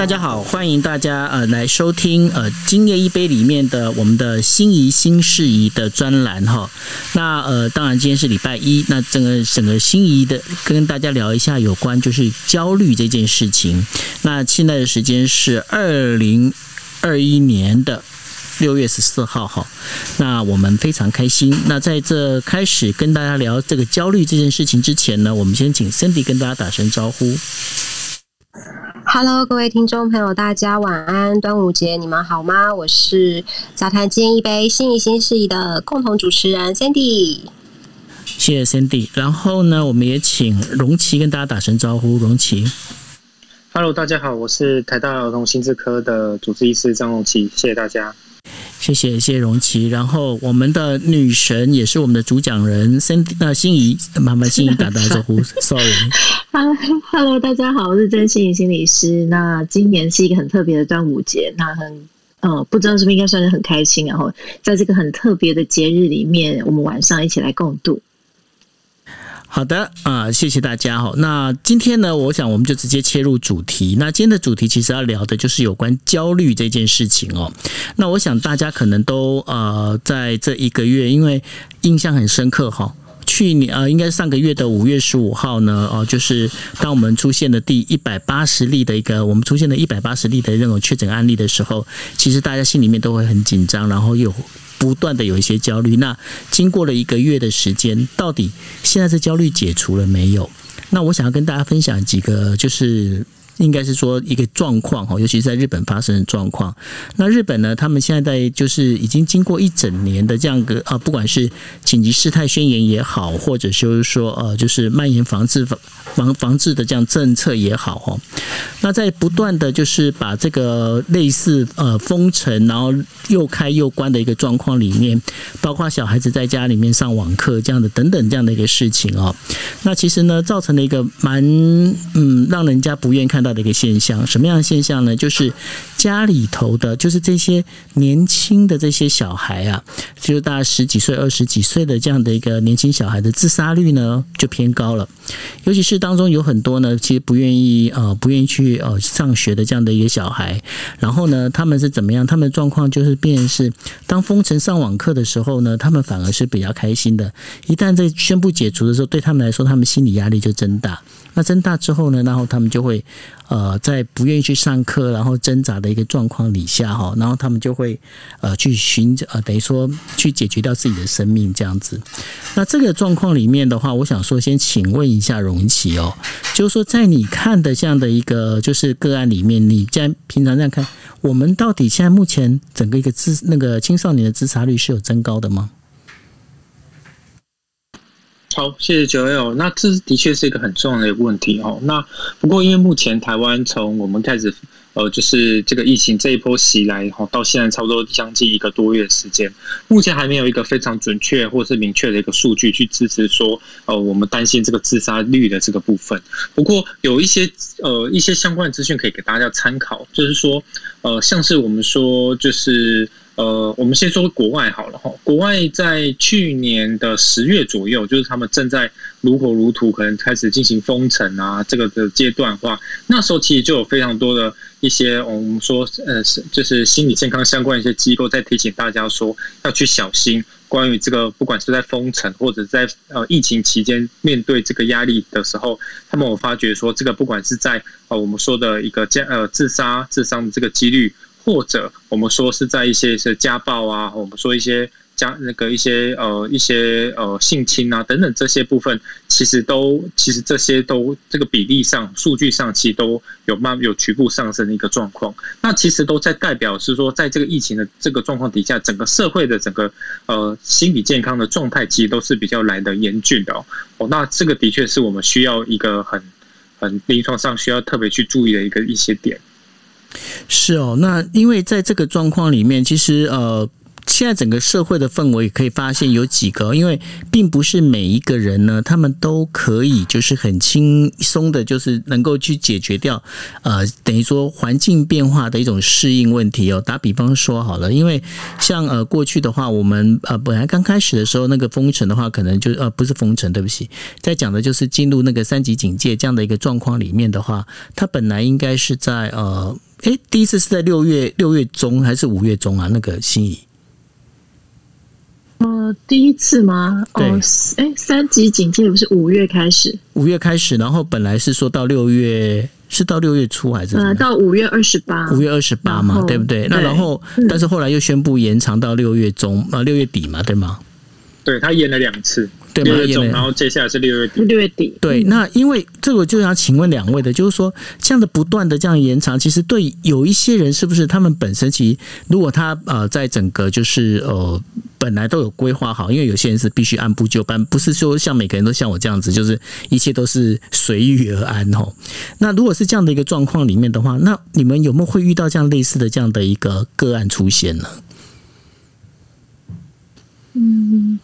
大家好，欢迎大家呃来收听呃今夜一杯里面的我们的心仪新事宜的专栏哈。那呃当然今天是礼拜一，那整个整个心仪的跟大家聊一下有关就是焦虑这件事情。那现在的时间是二零二一年的六月十四号哈。那我们非常开心。那在这开始跟大家聊这个焦虑这件事情之前呢，我们先请 Cindy 跟大家打声招呼。Hello，各位听众朋友，大家晚安！端午节你们好吗？我是杂谈今一杯心仪新事宜的共同主持人 Sandy。谢谢 Cindy。然后呢，我们也请荣琪跟大家打声招呼。荣琪，Hello，大家好，我是台大儿童心智科的主治医师张荣琪，谢谢大家。谢谢谢谢荣琪。然后我们的女神也是我们的主讲人 Cindy，那心怡，麻烦心怡打打招呼。Sorry，Hello，大家好，我是真心怡心理师。那今年是一个很特别的端午节，那很呃，不知道是不是应该算是很开心，然后在这个很特别的节日里面，我们晚上一起来共度。好的啊、谢谢大家哈。那今天呢，我想我们就直接切入主题。那今天的主题其实要聊的就是有关焦虑这件事情哦。那我想大家可能都呃在这一个月，因为印象很深刻哈。去年呃，应该是上个月的五月十五号呢，哦、就是当我们出现了第一百八十例的一个，我们出现了一百八十例的那种确诊案例的时候，其实大家心里面都会很紧张，然后又不断的有一些焦虑。那经过了一个月的时间，到底现在这焦虑解除了没有？那我想要跟大家分享几个，就是应该是说一个状况哈，尤其是在日本发生的状况。那日本呢，他们现在在就是已经经过一整年的这样个啊，不管是紧急事态宣言也好，或者就是说呃，就是蔓延防治防防治的这样政策也好哈。那在不断的就是把这个类似呃封城，然后又开又关的一个状况里面，包括小孩子在家里面上网课这样的等等这样的一个事情哦。那其实呢，造成了一个蛮嗯让人家不愿看到的一个现象。什么样的现象呢？就是家里头的，就是这些年轻的这些小孩啊，就是大十几岁、二十几岁的这样的一个年轻小孩的自杀率呢，就偏高了。尤其是当中有很多呢，其实不愿意呃不愿意去呃上学的这样的一个小孩，然后呢，他们是怎么样？他们的状况就是变是当封城上网课的时候呢，他们反而是比较开心的。一旦在宣布解除的时候，对他们来说，他们心理压力就增大。那增大之后呢，然后他们就会呃在不愿意去上课，然后挣扎的一个状况底下哈，然后他们就会呃去寻找呃等于说去解决掉自己的生命这样子。那这个状况里面的话，我想说，先请问一下荣琪哦，就是说在你看的这样的一个就是个案里面，你在平常这样看，我们到底现在目前整个一个自那个青少年的自杀率是有增高的吗？好，谢谢九 L。那这的确是一个很重要的一个问题哦。那不过因为目前台湾从我们开始呃，就是这个疫情这一波袭来哈，到现在差不多将近一个多月的时间，目前还没有一个非常准确或是明确的一个数据去支持说，呃，我们担心这个自杀率的这个部分。不过有一些呃一些相关的资讯可以给大家参考，就是说呃，像是我们说就是。呃，我们先说国外好了哈。国外在去年的十月左右，就是他们正在如火如荼，可能开始进行封城啊，这个的阶段的话，那时候其实就有非常多的一些我们说呃，就是心理健康相关一些机构在提醒大家说要去小心。关于这个，不管是在封城或者在呃疫情期间面对这个压力的时候，他们有发觉说，这个不管是在呃我们说的一个家呃自杀自伤的这个几率。或者我们说是在一些是家暴啊，我们说一些家那个一些呃一些呃性侵啊等等这些部分，其实都其实这些都这个比例上数据上其实都有慢有局部上升的一个状况。那其实都在代表是说，在这个疫情的这个状况底下，整个社会的整个呃心理健康的状态其实都是比较来的严峻的哦。哦，那这个的确是我们需要一个很很临床上需要特别去注意的一个一些点。是哦，那因为在这个状况里面，其实呃。现在整个社会的氛围可以发现有几个，因为并不是每一个人呢，他们都可以就是很轻松的，就是能够去解决掉呃，等于说环境变化的一种适应问题哦。打比方说好了，因为像呃过去的话，我们呃本来刚开始的时候那个封城的话，可能就呃不是封城，对不起，在讲的就是进入那个三级警戒这样的一个状况里面的话，它本来应该是在呃。哎，第一次是在六月六月中还是五月中啊？那个心仪。呃，第一次吗？哦，哎，三级警戒不是五月开始？五月开始，然后本来是说到六月，是到六月初还是？呃，到五月二十八，五月二十八嘛，对不对？那然后，但是后来又宣布延长到六月中啊，六月底嘛，对吗？对他延了两次。六月中，然后接下来是六月底。六月底，对。那因为这个，就想请问两位的，就是说，这样的不断的这样延长，其实对有一些人，是不是他们本身其实，如果他呃，在整个就是呃，本来都有规划好，因为有些人是必须按部就班，不是说像每个人都像我这样子，就是一切都是随遇而安哦。那如果是这样的一个状况里面的话，那你们有没有会遇到这样类似的这样的一个个案出现呢？嗯。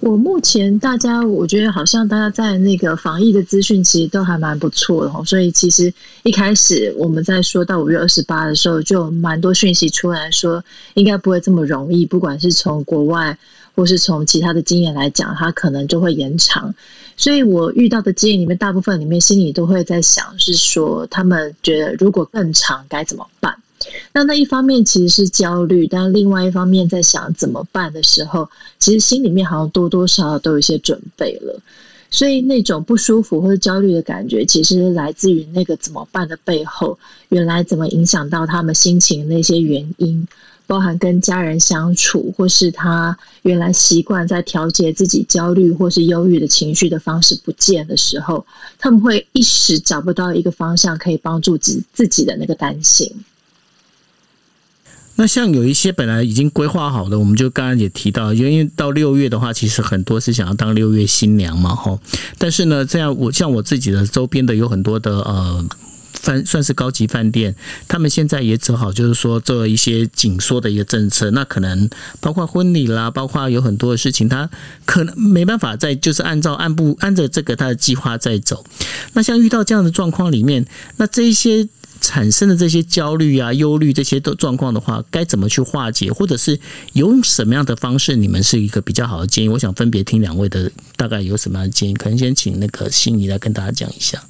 我目前大家，我觉得好像大家在那个防疫的资讯其实都还蛮不错的所以其实一开始我们在说到五月二十八的时候，就蛮多讯息出来说，应该不会这么容易，不管是从国外或是从其他的经验来讲，它可能就会延长。所以我遇到的经验里面，大部分里面心里都会在想，是说他们觉得如果更长该怎么办。那那一方面其实是焦虑，但另外一方面在想怎么办的时候，其实心里面好像多多少少都有一些准备了。所以那种不舒服或者焦虑的感觉，其实来自于那个怎么办的背后，原来怎么影响到他们心情那些原因，包含跟家人相处，或是他原来习惯在调节自己焦虑或是忧郁的情绪的方式不见的时候，他们会一时找不到一个方向可以帮助自自己的那个担心。那像有一些本来已经规划好的，我们就刚刚也提到，因为到六月的话，其实很多是想要当六月新娘嘛，吼。但是呢，这样我像我自己的周边的有很多的呃饭算是高级饭店，他们现在也只好就是说做一些紧缩的一个政策，那可能包括婚礼啦，包括有很多的事情，他可能没办法再就是按照按部按着这个他的计划在走。那像遇到这样的状况里面，那这一些。产生的这些焦虑啊、忧虑这些的状况的话，该怎么去化解，或者是有什么样的方式？你们是一个比较好的建议。我想分别听两位的，大概有什么样的建议？可能先请那个心仪来跟大家讲一下。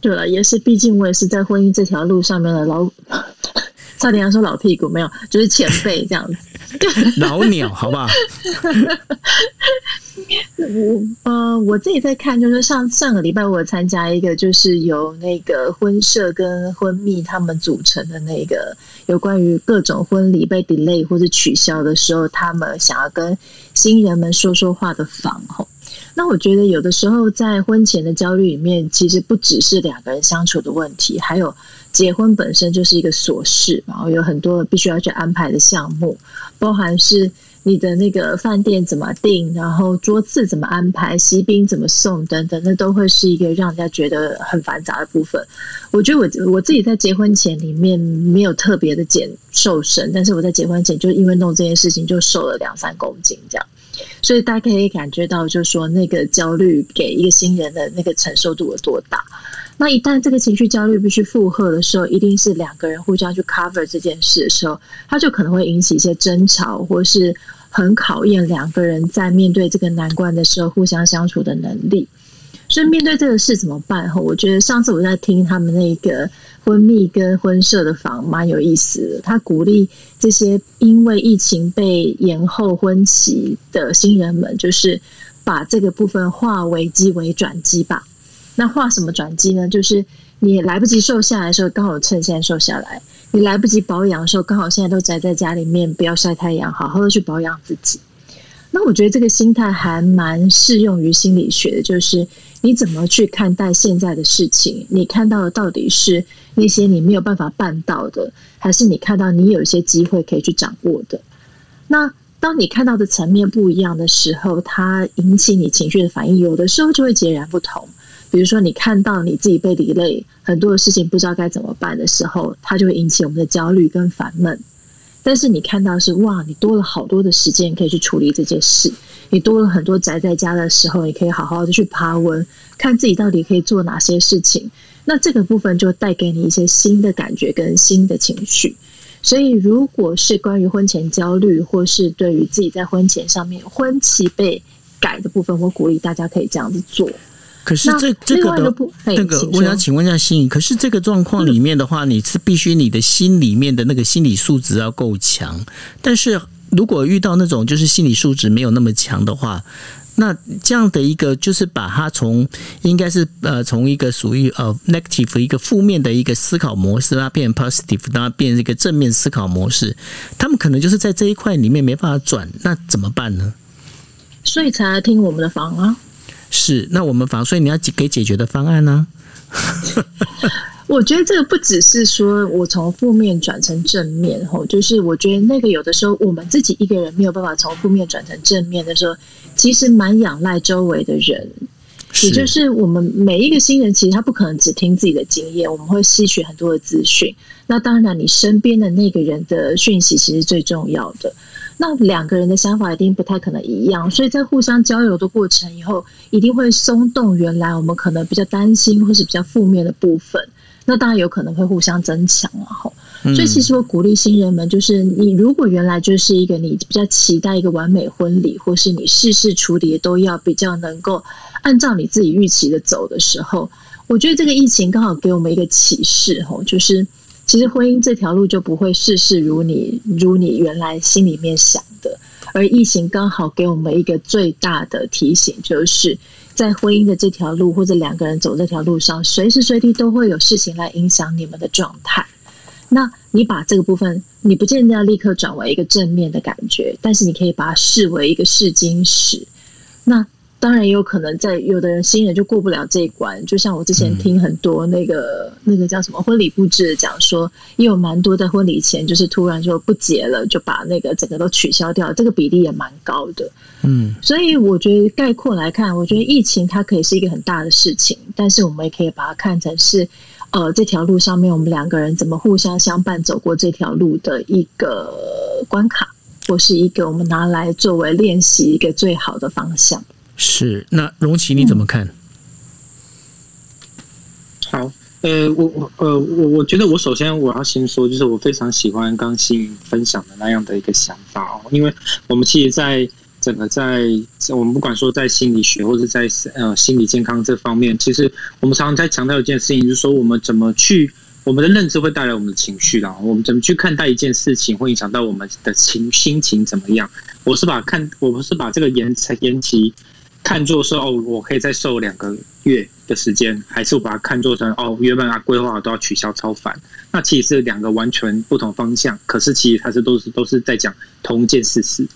对了，也是，毕竟我也是在婚姻这条路上面的老，差点要说老屁股，没有，就是前辈这样子。老鸟，好不好？我呃，我自己在看，就是上上个礼拜我参加一个，就是由那个婚社跟婚蜜他们组成的那个，有关于各种婚礼被 delay 或者取消的时候，他们想要跟新人们说说话的房吼。那我觉得有的时候在婚前的焦虑里面，其实不只是两个人相处的问题，还有结婚本身就是一个琐事，然后有很多必须要去安排的项目，包含是。你的那个饭店怎么订，然后桌次怎么安排，喜宾怎么送等等，那都会是一个让人家觉得很繁杂的部分。我觉得我我自己在结婚前里面没有特别的减瘦身，但是我在结婚前就因为弄这件事情就瘦了两三公斤这样，所以大家可以感觉到，就是说那个焦虑给一个新人的那个承受度有多大。那一旦这个情绪焦虑必须负荷的时候，一定是两个人互相去 cover 这件事的时候，它就可能会引起一些争吵，或是。很考验两个人在面对这个难关的时候互相相处的能力。所以面对这个事怎么办？哈，我觉得上次我在听他们那个婚蜜跟婚社的房，蛮有意思的。他鼓励这些因为疫情被延后婚期的新人们，就是把这个部分化危机为转机吧。那画什么转机呢？就是你来不及瘦下来的时候，刚好趁现在瘦下来。你来不及保养的时候，刚好现在都宅在家里面，不要晒太阳，好好的去保养自己。那我觉得这个心态还蛮适用于心理学的，就是你怎么去看待现在的事情？你看到的到底是那些你没有办法办到的，还是你看到你有一些机会可以去掌握的？那当你看到的层面不一样的时候，它引起你情绪的反应，有的时候就会截然不同。比如说，你看到你自己被离累，很多的事情不知道该怎么办的时候，它就会引起我们的焦虑跟烦闷。但是你看到是哇，你多了好多的时间可以去处理这件事，你多了很多宅在家的时候，你可以好好的去爬文，看自己到底可以做哪些事情。那这个部分就带给你一些新的感觉跟新的情绪。所以，如果是关于婚前焦虑，或是对于自己在婚前上面婚期被改的部分，我鼓励大家可以这样子做。可是这这个的那个，我想请问一下心怡，可是这个状况里面的话，你是必须你的心里面的那个心理素质要够强，但是如果遇到那种就是心理素质没有那么强的话。那这样的一个，就是把它从应该是呃，从一个属于呃 negative 一个负面的一个思考模式，它变 positive，它变一个正面思考模式，他们可能就是在这一块里面没办法转，那怎么办呢？所以才来听我们的房啊。是，那我们房，所以你要给解决的方案呢？我觉得这个不只是说我从负面转成正面，吼，就是我觉得那个有的时候我们自己一个人没有办法从负面转成正面的时候，其实蛮仰赖周围的人，也就是我们每一个新人，其实他不可能只听自己的经验，我们会吸取很多的资讯。那当然，你身边的那个人的讯息其实最重要的。那两个人的想法一定不太可能一样，所以在互相交流的过程以后，一定会松动原来我们可能比较担心或是比较负面的部分。那当然有可能会互相增强了哈，所以其实我鼓励新人们，就是你如果原来就是一个你比较期待一个完美婚礼，或是你事事处理都要比较能够按照你自己预期的走的时候，我觉得这个疫情刚好给我们一个启示吼，就是其实婚姻这条路就不会事事如你如你原来心里面想的，而疫情刚好给我们一个最大的提醒，就是。在婚姻的这条路，或者两个人走这条路上，随时随地都会有事情来影响你们的状态。那你把这个部分，你不见得要立刻转为一个正面的感觉，但是你可以把它视为一个试金石。那当然也有可能，在有的人新人就过不了这一关。就像我之前听很多那个那个叫什么婚礼布置讲说，也有蛮多在婚礼前就是突然就不结了，就把那个整个都取消掉，这个比例也蛮高的。嗯，所以我觉得概括来看，我觉得疫情它可以是一个很大的事情，但是我们也可以把它看成是呃这条路上面我们两个人怎么互相相伴走过这条路的一个关卡，或是一个我们拿来作为练习一个最好的方向。是，那荣奇你怎么看？好，呃，我我呃我我觉得我首先我要先说，就是我非常喜欢刚新分享的那样的一个想法哦，因为我们其实在整个在我们不管说在心理学或者在呃心理健康这方面，其实我们常常在强调一件事情，就是说我们怎么去我们的认知会带来我们的情绪啦，我们怎么去看待一件事情会影响到我们的情心情怎么样？我是把看我不是把这个延延期。看作是哦，我可以再瘦两个月的时间，还是我把它看作成哦，原本啊规划都要取消超凡，那其实是两个完全不同方向。可是其实它是都是都是在讲同一件事实。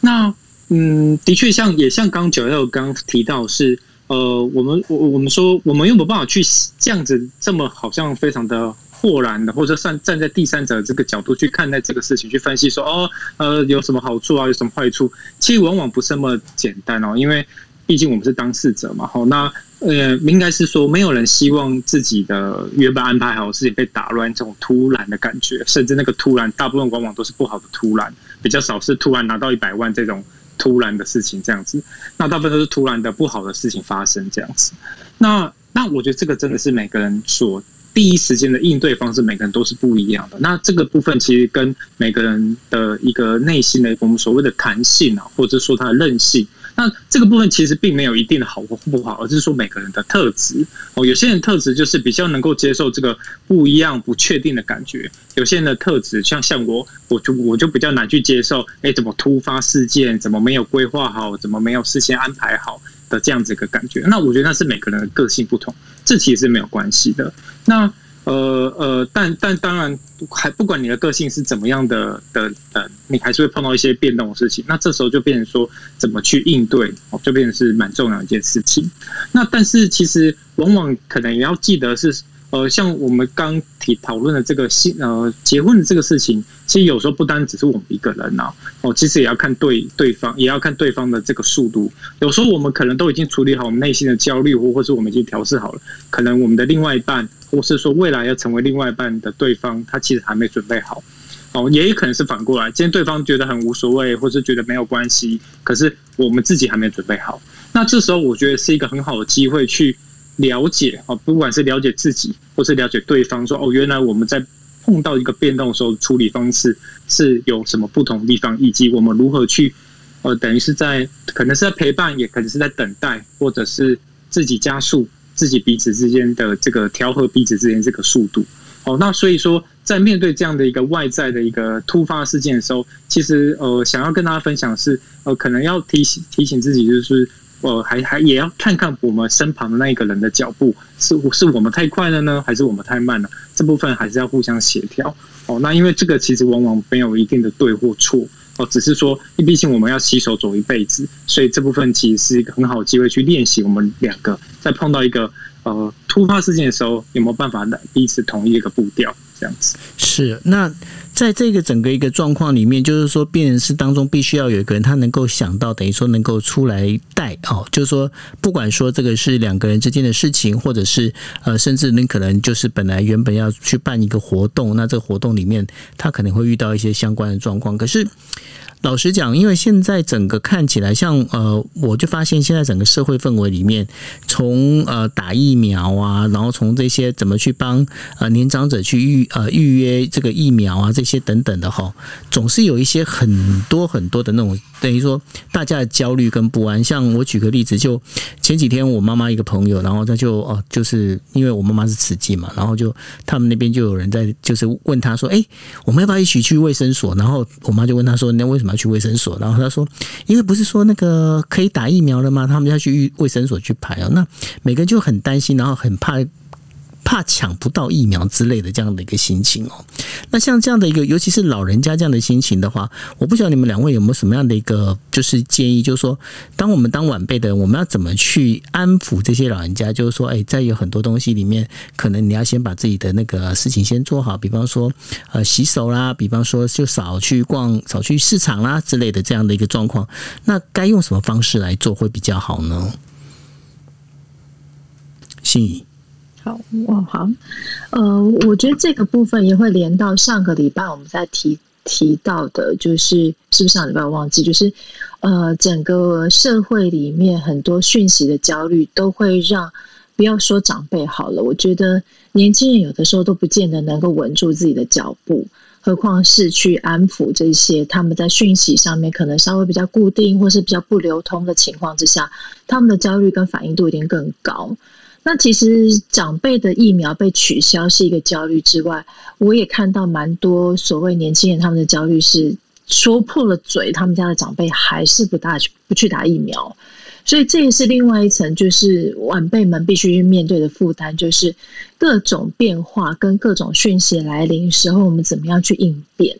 那嗯，的确像也像刚九六刚提到是呃，我们我我们说我们又没办法去这样子这么好像非常的。豁然的，或者站站在第三者这个角度去看待这个事情，去分析说哦，呃，有什么好处啊，有什么坏处？其实往往不是那么简单哦，因为毕竟我们是当事者嘛。好，那呃，应该是说，没有人希望自己的原本安排好的事情被打乱，这种突然的感觉，甚至那个突然，大部分往往都是不好的突然，比较少是突然拿到一百万这种突然的事情这样子。那大部分都是突然的不好的事情发生这样子。那那我觉得这个真的是每个人所。第一时间的应对方式，每个人都是不一样的。那这个部分其实跟每个人的一个内心的我们所谓的弹性啊，或者说他的韧性，那这个部分其实并没有一定的好或不好，而是说每个人的特质哦。有些人特质就是比较能够接受这个不一样、不确定的感觉；有些人的特质像像我，我就我就比较难去接受，哎，怎么突发事件，怎么没有规划好，怎么没有事先安排好。的这样子一个感觉，那我觉得那是每个人的个性不同，这其实是没有关系的。那呃呃，但但当然，还不管你的个性是怎么样的的呃，你还是会碰到一些变动的事情。那这时候就变成说，怎么去应对，就变成是蛮重要的一件事情。那但是其实往往可能也要记得是。呃，像我们刚提讨论的这个新呃结婚的这个事情，其实有时候不单只是我们一个人呐，哦，其实也要看对对方，也要看对方的这个速度。有时候我们可能都已经处理好我们内心的焦虑，或或是我们已经调试好了，可能我们的另外一半，或是说未来要成为另外一半的对方，他其实还没准备好。哦，也有可能是反过来，今天对方觉得很无所谓，或是觉得没有关系，可是我们自己还没准备好。那这时候我觉得是一个很好的机会去。了解啊，不管是了解自己，或是了解对方，说哦，原来我们在碰到一个变动的时候，处理方式是有什么不同地方，以及我们如何去呃，等于是在可能是在陪伴，也可能是在等待，或者是自己加速自己彼此之间的这个调和彼此之间这个速度。哦，那所以说，在面对这样的一个外在的一个突发事件的时候，其实呃，想要跟大家分享是呃，可能要提醒提醒自己，就是呃，还还也要看看我们身旁的那一个人的脚步，是是我们太快了呢，还是我们太慢了？这部分还是要互相协调。哦，那因为这个其实往往没有一定的对或错，哦，只是说，毕竟我们要携手走一辈子，所以这部分其实是一个很好的机会去练习我们两个在碰到一个。呃，突发事件的时候有没有办法来彼此同一个步调？这样子是那在这个整个一个状况里面，就是说，病人是当中必须要有一个人，他能够想到，等于说能够出来带哦，就是说，不管说这个是两个人之间的事情，或者是呃，甚至你可能就是本来原本要去办一个活动，那这个活动里面他可能会遇到一些相关的状况，可是。老实讲，因为现在整个看起来像呃，我就发现现在整个社会氛围里面，从呃打疫苗啊，然后从这些怎么去帮呃年长者去预呃预约这个疫苗啊，这些等等的哈，总是有一些很多很多的那种。等于说，大家的焦虑跟不安。像我举个例子，就前几天我妈妈一个朋友，然后他就哦，就是因为我妈妈是慈济嘛，然后就他们那边就有人在，就是问他说：“哎，我们要不要一起去卫生所？”然后我妈就问他说：“那为什么要去卫生所？”然后他说：“因为不是说那个可以打疫苗了吗？他们要去卫生所去排啊。”那每个人就很担心，然后很怕。怕抢不到疫苗之类的这样的一个心情哦，那像这样的一个，尤其是老人家这样的心情的话，我不晓得你们两位有没有什么样的一个就是建议，就是说，当我们当晚辈的，我们要怎么去安抚这些老人家？就是说，哎，在有很多东西里面，可能你要先把自己的那个事情先做好，比方说，呃，洗手啦，比方说就少去逛、少去市场啦之类的这样的一个状况，那该用什么方式来做会比较好呢？心仪。好哇，好，呃，我觉得这个部分也会连到上个礼拜我们在提提到的，就是是不是上礼拜我忘记，就是呃，整个社会里面很多讯息的焦虑，都会让不要说长辈好了，我觉得年轻人有的时候都不见得能够稳住自己的脚步，何况是去安抚这些他们在讯息上面可能稍微比较固定或是比较不流通的情况之下，他们的焦虑跟反应度一定更高。那其实长辈的疫苗被取消是一个焦虑之外，我也看到蛮多所谓年轻人他们的焦虑是说破了嘴，他们家的长辈还是不大去不去打疫苗，所以这也是另外一层，就是晚辈们必须去面对的负担，就是各种变化跟各种讯息来临时候，我们怎么样去应变？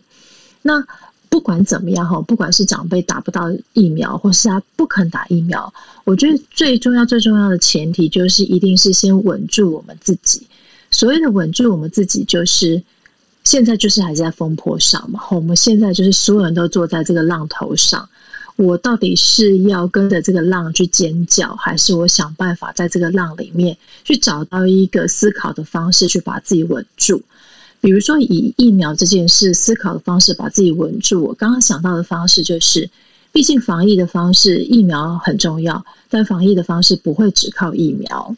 那。不管怎么样哈，不管是长辈打不到疫苗，或是他不肯打疫苗，我觉得最重要、最重要的前提就是，一定是先稳住我们自己。所谓的稳住我们自己，就是现在就是还在风波上嘛。我们现在就是所有人都坐在这个浪头上，我到底是要跟着这个浪去尖叫，还是我想办法在这个浪里面去找到一个思考的方式，去把自己稳住？比如说，以疫苗这件事思考的方式把自己稳住。我刚刚想到的方式就是，毕竟防疫的方式，疫苗很重要，但防疫的方式不会只靠疫苗。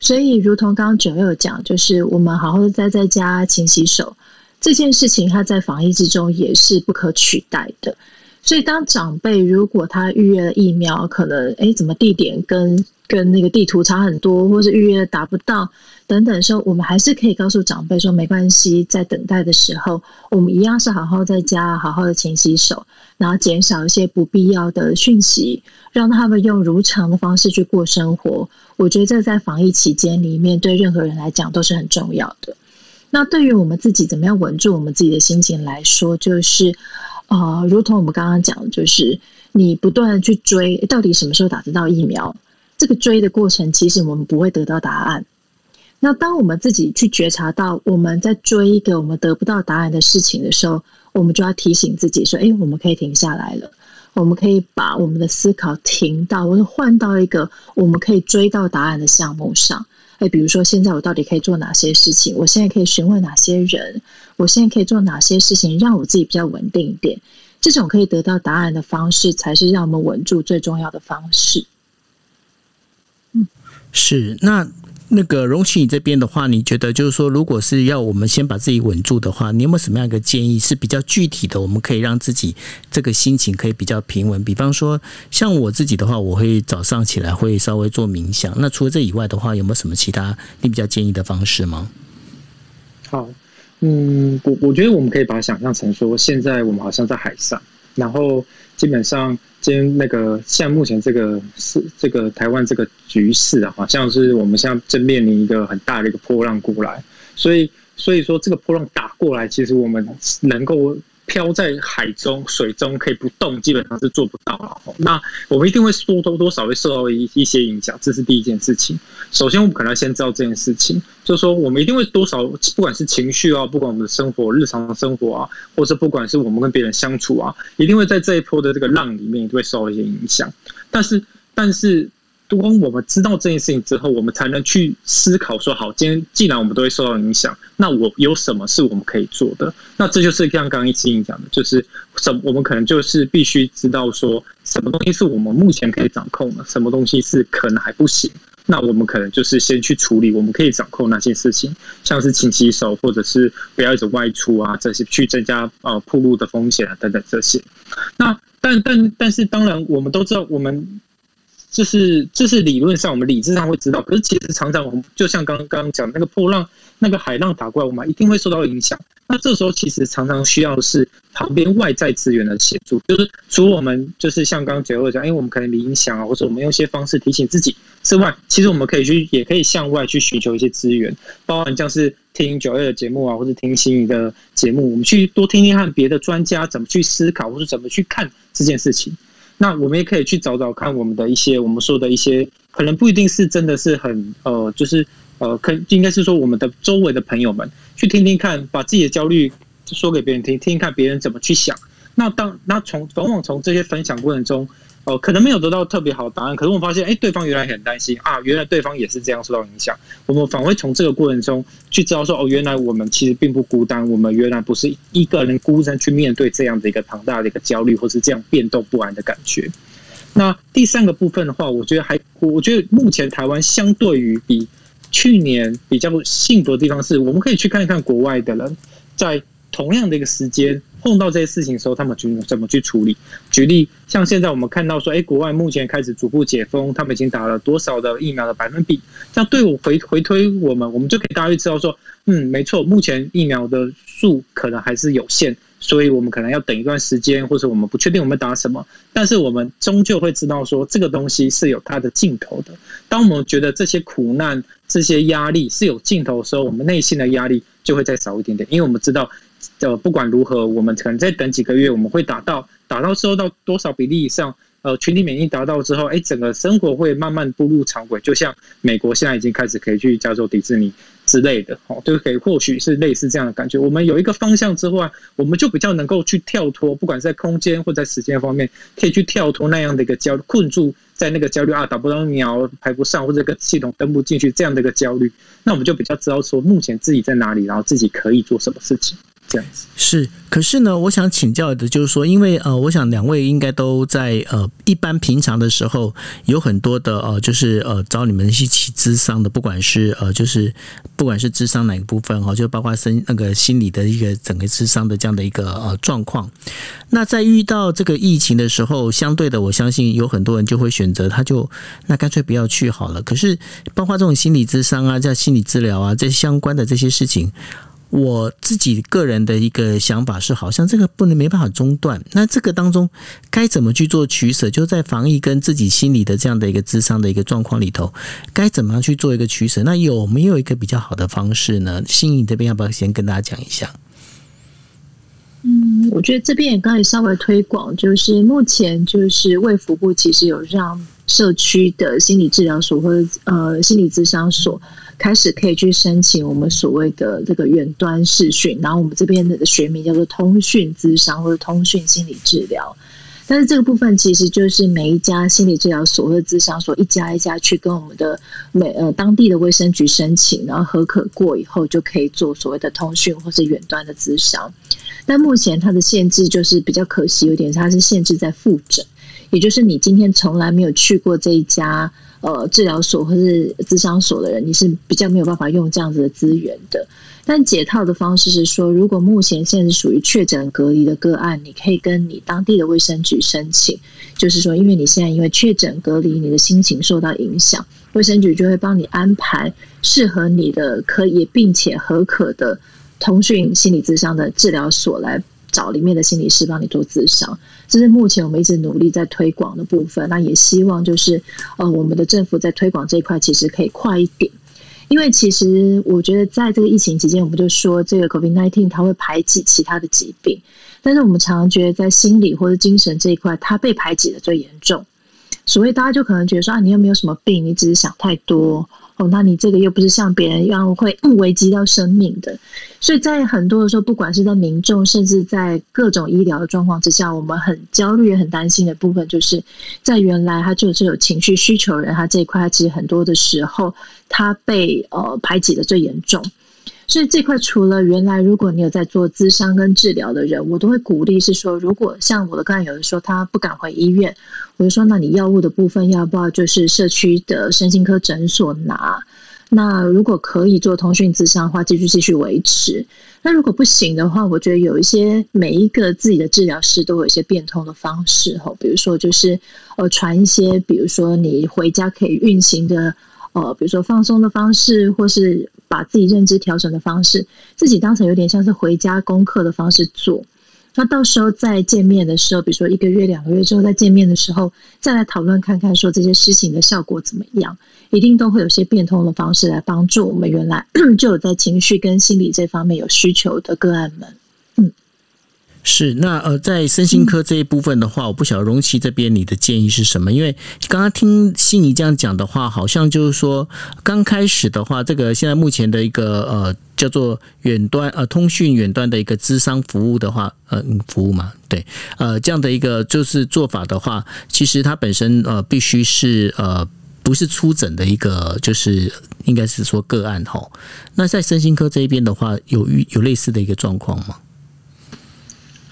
所以，如同刚刚九六讲，就是我们好好的待在家，勤洗手这件事情，它在防疫之中也是不可取代的。所以，当长辈如果他预约了疫苗，可能哎，怎么地点跟跟那个地图差很多，或是预约达不到等等时候，我们还是可以告诉长辈说，没关系，在等待的时候，我们一样是好好在家，好好的勤洗手，然后减少一些不必要的讯息，让他们用如常的方式去过生活。我觉得这在防疫期间里面，对任何人来讲都是很重要的。那对于我们自己怎么样稳住我们自己的心情来说，就是啊，如同我们刚刚讲，就是你不断去追，到底什么时候打得到疫苗？这个追的过程，其实我们不会得到答案。那当我们自己去觉察到我们在追一个我们得不到答案的事情的时候，我们就要提醒自己说：“哎，我们可以停下来了，我们可以把我们的思考停到，或者换到一个我们可以追到答案的项目上。哎，比如说现在我到底可以做哪些事情？我现在可以询问哪些人？我现在可以做哪些事情，让我自己比较稳定一点？这种可以得到答案的方式，才是让我们稳住最重要的方式。”是，那那个荣启，你这边的话，你觉得就是说，如果是要我们先把自己稳住的话，你有没有什么样一个建议是比较具体的？我们可以让自己这个心情可以比较平稳。比方说，像我自己的话，我会早上起来会稍微做冥想。那除了这以外的话，有没有什么其他你比较建议的方式吗？好，嗯，我我觉得我们可以把它想象成说，现在我们好像在海上，然后基本上。今天那个现在目前这个是这个台湾这个局势啊，好像是我们现在正面临一个很大的一个波浪过来，所以所以说这个波浪打过来，其实我们能够。漂在海中、水中可以不动，基本上是做不到了。那我们一定会多多多少会受到一一些影响，这是第一件事情。首先，我们可能要先知道这件事情，就是说我们一定会多少，不管是情绪啊，不管我们的生活、日常生活啊，或是不管是我们跟别人相处啊，一定会在这一波的这个浪里面，都会受到一些影响。但是，但是。当我们知道这件事情之后，我们才能去思考说：好，今天既然我们都会受到影响，那我有什么是我们可以做的？那这就是像刚刚一七讲的，就是什我们可能就是必须知道说，什么东西是我们目前可以掌控的，什么东西是可能还不行。那我们可能就是先去处理我们可以掌控那些事情，像是勤洗手，或者是不要一直外出啊，这些去增加呃铺路的风险啊等等这些。那但但但是当然，我们都知道我们。这是这是理论上我们理智上会知道，可是其实常常我们就像刚刚讲那个破浪、那个海浪打过来，我们一定会受到影响。那这时候其实常常需要的是旁边外在资源的协助，就是除了我们就是像刚刚九二讲，因为我们可能冥想啊，或者我们用一些方式提醒自己之外，其实我们可以去也可以向外去寻求一些资源，包含像是听九月的节目啊，或者听心仪的节目，我们去多听听看别的专家怎么去思考，或者怎么去看这件事情。那我们也可以去找找看，我们的一些我们说的一些，可能不一定是真的是很呃，就是呃，可应该是说我们的周围的朋友们去听听看，把自己的焦虑说给别人听，听看别人怎么去想。那当那从往往从这些分享过程中。哦，可能没有得到特别好的答案，可是我发现，哎，对方原来很担心啊，原来对方也是这样受到影响。我们反会从这个过程中去知道说，哦，原来我们其实并不孤单，我们原来不是一个人孤身去面对这样的一个庞大的一个焦虑，或是这样变动不安的感觉。那第三个部分的话，我觉得还，我觉得目前台湾相对于比去年比较幸福的地方是，我们可以去看一看国外的人在同样的一个时间。碰到这些事情的时候，他们去怎么去处理？举例，像现在我们看到说，哎，国外目前开始逐步解封，他们已经打了多少的疫苗的百分比？这样对我回回推我们，我们就可以大约知道说，嗯，没错，目前疫苗的数可能还是有限，所以我们可能要等一段时间，或者我们不确定我们打什么，但是我们终究会知道说，这个东西是有它的尽头的。当我们觉得这些苦难、这些压力是有尽头的时候，我们内心的压力就会再少一点点，因为我们知道。呃，不管如何，我们可能再等几个月，我们会达到达到之后到多少比例以上，呃，群体免疫达到之后，哎，整个生活会慢慢步入常轨。就像美国现在已经开始可以去加州迪士尼之类的，哦，就可以或许是类似这样的感觉。我们有一个方向之后啊，我们就比较能够去跳脱，不管在空间或在时间方面，可以去跳脱那样的一个焦困住在那个焦虑啊，打不到疫苗排不上，或者个系统登不进去这样的一个焦虑，那我们就比较知道说目前自己在哪里，然后自己可以做什么事情。这样是，可是呢，我想请教的，就是说，因为呃，我想两位应该都在呃，一般平常的时候，有很多的呃，就是呃，找你们一起咨商的，不管是呃，就是不管是咨商哪个部分哈，就包括身那个心理的一个整个咨商的这样的一个呃状况。那在遇到这个疫情的时候，相对的，我相信有很多人就会选择，他就那干脆不要去好了。可是，包括这种心理咨商啊，叫心理治疗啊，这相关的这些事情。我自己个人的一个想法是，好像这个不能没办法中断。那这个当中该怎么去做取舍？就在防疫跟自己心理的这样的一个智商的一个状况里头，该怎么样去做一个取舍？那有没有一个比较好的方式呢？心仪这边要不要先跟大家讲一下？嗯，我觉得这边也可以稍微推广，就是目前就是卫福部其实有让社区的心理治疗所或者呃心理咨商所。开始可以去申请我们所谓的这个远端视讯，然后我们这边的学名叫做通讯咨商或者通讯心理治疗。但是这个部分其实就是每一家心理治疗所或者咨商所一家一家去跟我们的每呃当地的卫生局申请，然后核可过以后就可以做所谓的通讯或是远端的咨商。但目前它的限制就是比较可惜，有点它是限制在复诊，也就是你今天从来没有去过这一家。呃治疗所或是咨商所的人，你是比较没有办法用这样子的资源的。但解套的方式是说，如果目前现在是属于确诊隔离的个案，你可以跟你当地的卫生局申请，就是说，因为你现在因为确诊隔离，你的心情受到影响，卫生局就会帮你安排适合你的、可以并且合可的通讯心理咨商的治疗所来找里面的心理师帮你做咨商。这是目前我们一直努力在推广的部分。那也希望就是呃，我们的政府在推广这一块其实可以快一点。因为其实我觉得，在这个疫情期间，我们就说这个 COVID-19 它会排挤其他的疾病，但是我们常常觉得在心理或者精神这一块，它被排挤的最严重。所以大家就可能觉得说啊，你又没有什么病，你只是想太多。哦，那你这个又不是像别人一样会危及到生命的，所以在很多的时候，不管是在民众，甚至在各种医疗的状况之下，我们很焦虑、也很担心的部分，就是在原来他就是有情绪需求人，他这一块，他其实很多的时候，他被呃排挤的最严重。所以这块除了原来，如果你有在做咨商跟治疗的人，我都会鼓励是说，如果像我的个案有的说他不敢回医院，我就说，那你药物的部分要不要就是社区的身心科诊所拿？那如果可以做通讯咨商的话，继续继续维持。那如果不行的话，我觉得有一些每一个自己的治疗师都有一些变通的方式哈，比如说就是呃传一些，比如说你回家可以运行的。呃，比如说放松的方式，或是把自己认知调整的方式，自己当成有点像是回家功课的方式做。那到时候再见面的时候，比如说一个月、两个月之后再见面的时候，再来讨论看看说这些事情的效果怎么样，一定都会有些变通的方式来帮助我们原来 就有在情绪跟心理这方面有需求的个案们。是，那呃，在身心科这一部分的话，我不晓得荣琪这边你的建议是什么？因为刚刚听心仪这样讲的话，好像就是说，刚开始的话，这个现在目前的一个呃叫做远端呃通讯远端的一个智商服务的话，呃服务嘛，对，呃这样的一个就是做法的话，其实它本身呃必须是呃不是出诊的一个，就是应该是说个案哈。那在身心科这一边的话，有有类似的一个状况吗？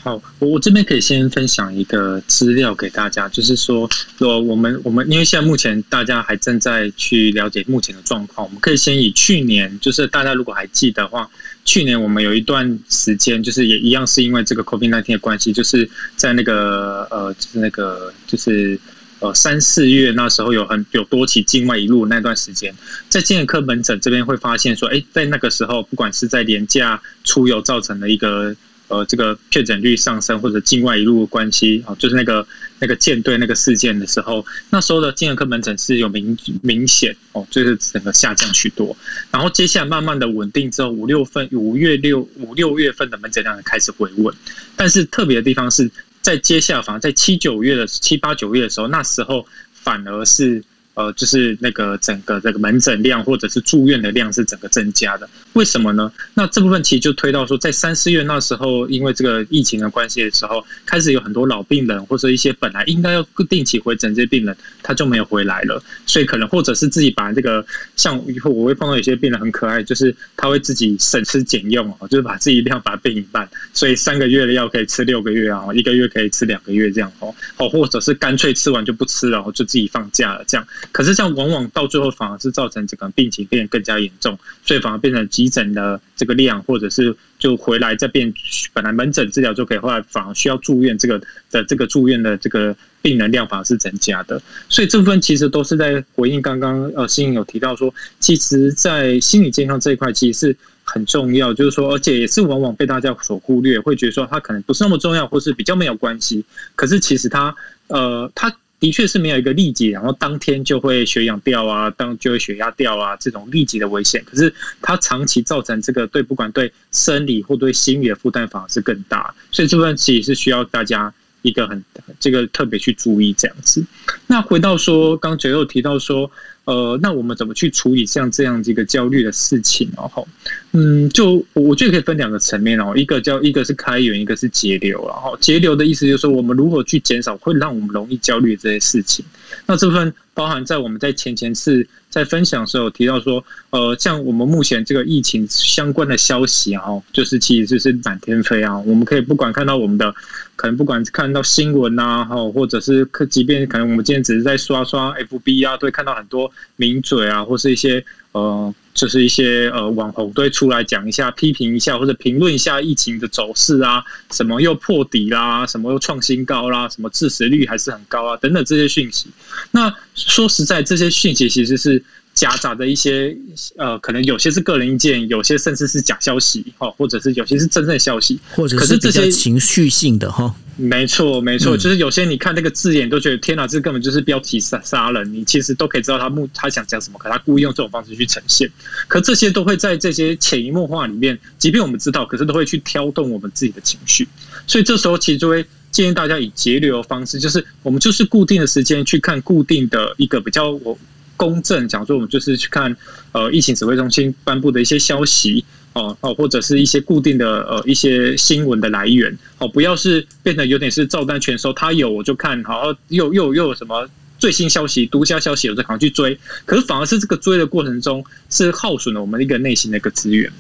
好，我我这边可以先分享一个资料给大家，就是说，我我们我们因为现在目前大家还正在去了解目前的状况，我们可以先以去年，就是大家如果还记得话，去年我们有一段时间，就是也一样是因为这个 COVID nineteen 的关系，就是在那个呃，就是那个就是呃三四月那时候有很有多起境外一路那段时间，在健科门诊这边会发现说，哎，在那个时候，不管是在廉价出游造成的一个。呃，这个确诊率上升或者境外一路关系啊，就是那个那个舰队那个事件的时候，那时候的精神科门诊是有明明显哦，就是整个下降许多。然后接下来慢慢的稳定之后，五六份五月六五六月份的门诊量开始回稳。但是特别的地方是在接下来，反而在七九月的七八九月的时候，那时候反而是。呃，就是那个整个这个门诊量或者是住院的量是整个增加的，为什么呢？那这部分其实就推到说，在三四月那时候，因为这个疫情的关系的时候，开始有很多老病人或者一些本来应该要定期回诊这些病人，他就没有回来了，所以可能或者是自己把这个像以后我会碰到有些病人很可爱，就是他会自己省吃俭用哦，就是把自己量把它变一半，所以三个月的药可以吃六个月啊，一个月可以吃两个月这样哦，哦，或者是干脆吃完就不吃了，就自己放假了这样。可是这样往往到最后反而是造成整个病情变得更加严重，所以反而变成急诊的这个量，或者是就回来再变本来门诊治疗就可以，后来反而需要住院这个的这个住院的这个病人量反而是增加的。所以这部分其实都是在回应刚刚呃新颖有提到说，其实，在心理健康这一块其实是很重要，就是说而且也是往往被大家所忽略，会觉得说它可能不是那么重要，或是比较没有关系。可是其实它呃它。的确是没有一个立即，然后当天就会血氧掉啊，当就会血压掉啊，这种立即的危险。可是它长期造成这个对不管对生理或对心理的负担反而是更大，所以这部分其实是需要大家一个很这个特别去注意这样子。那回到说，刚九又提到说，呃，那我们怎么去处理像这样这个焦虑的事情？然后，嗯，就我觉得可以分两个层面哦，一个叫一个是开源，一个是节流。然后节流的意思就是说，我们如何去减少会让我们容易焦虑这些事情。那这部分包含在我们在前前次在分享的时候提到说，呃，像我们目前这个疫情相关的消息啊，就是其实就是满天飞啊。我们可以不管看到我们的，可能不管看到新闻呐，哈，或者是可即便可能我们今天只是在刷刷 FB 啊，都会看到很多名嘴啊，或是一些呃。就是一些呃网红都会出来讲一下、批评一下或者评论一下疫情的走势啊，什么又破底啦，什么又创新高啦，什么致死率还是很高啊，等等这些讯息。那说实在，这些讯息其实是。夹杂的一些呃，可能有些是个人意见，有些甚至是假消息哈，或者是有些是真正消息，或者是这些情绪性的哈。没错，没错，就是有些你看那个字眼都觉得天哪，这根本就是标题杀杀人，你其实都可以知道他目他想讲什么，可他故意用这种方式去呈现，可这些都会在这些潜移默化里面，即便我们知道，可是都会去挑动我们自己的情绪，所以这时候其实就会建议大家以节流的方式，就是我们就是固定的时间去看固定的一个比较我。公正讲说，我们就是去看呃疫情指挥中心颁布的一些消息哦哦，或者是一些固定的呃一些新闻的来源哦，不要是变得有点是照单全收，他有我就看，好又又又有什么最新消息、独家消息，我就赶快去追。可是反而是这个追的过程中，是耗损了我们一个内心的一个资源。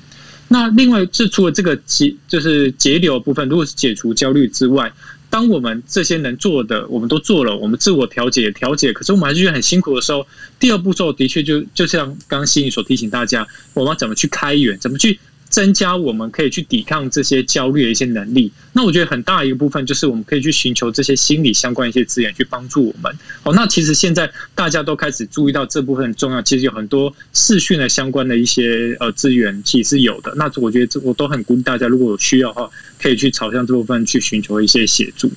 那另外是除了这个节就是节流部分，如果是解除焦虑之外。当我们这些能做的，我们都做了，我们自我调节调节，可是我们还是觉得很辛苦的时候，第二步骤的确就就像刚刚心怡所提醒大家，我们要怎么去开源，怎么去。增加我们可以去抵抗这些焦虑的一些能力。那我觉得很大一个部分就是我们可以去寻求这些心理相关一些资源去帮助我们。哦，那其实现在大家都开始注意到这部分很重要。其实有很多视讯的相关的一些呃资源其实有的。那我觉得这我都很鼓励大家，如果有需要的话，可以去朝向这部分去寻求一些协助。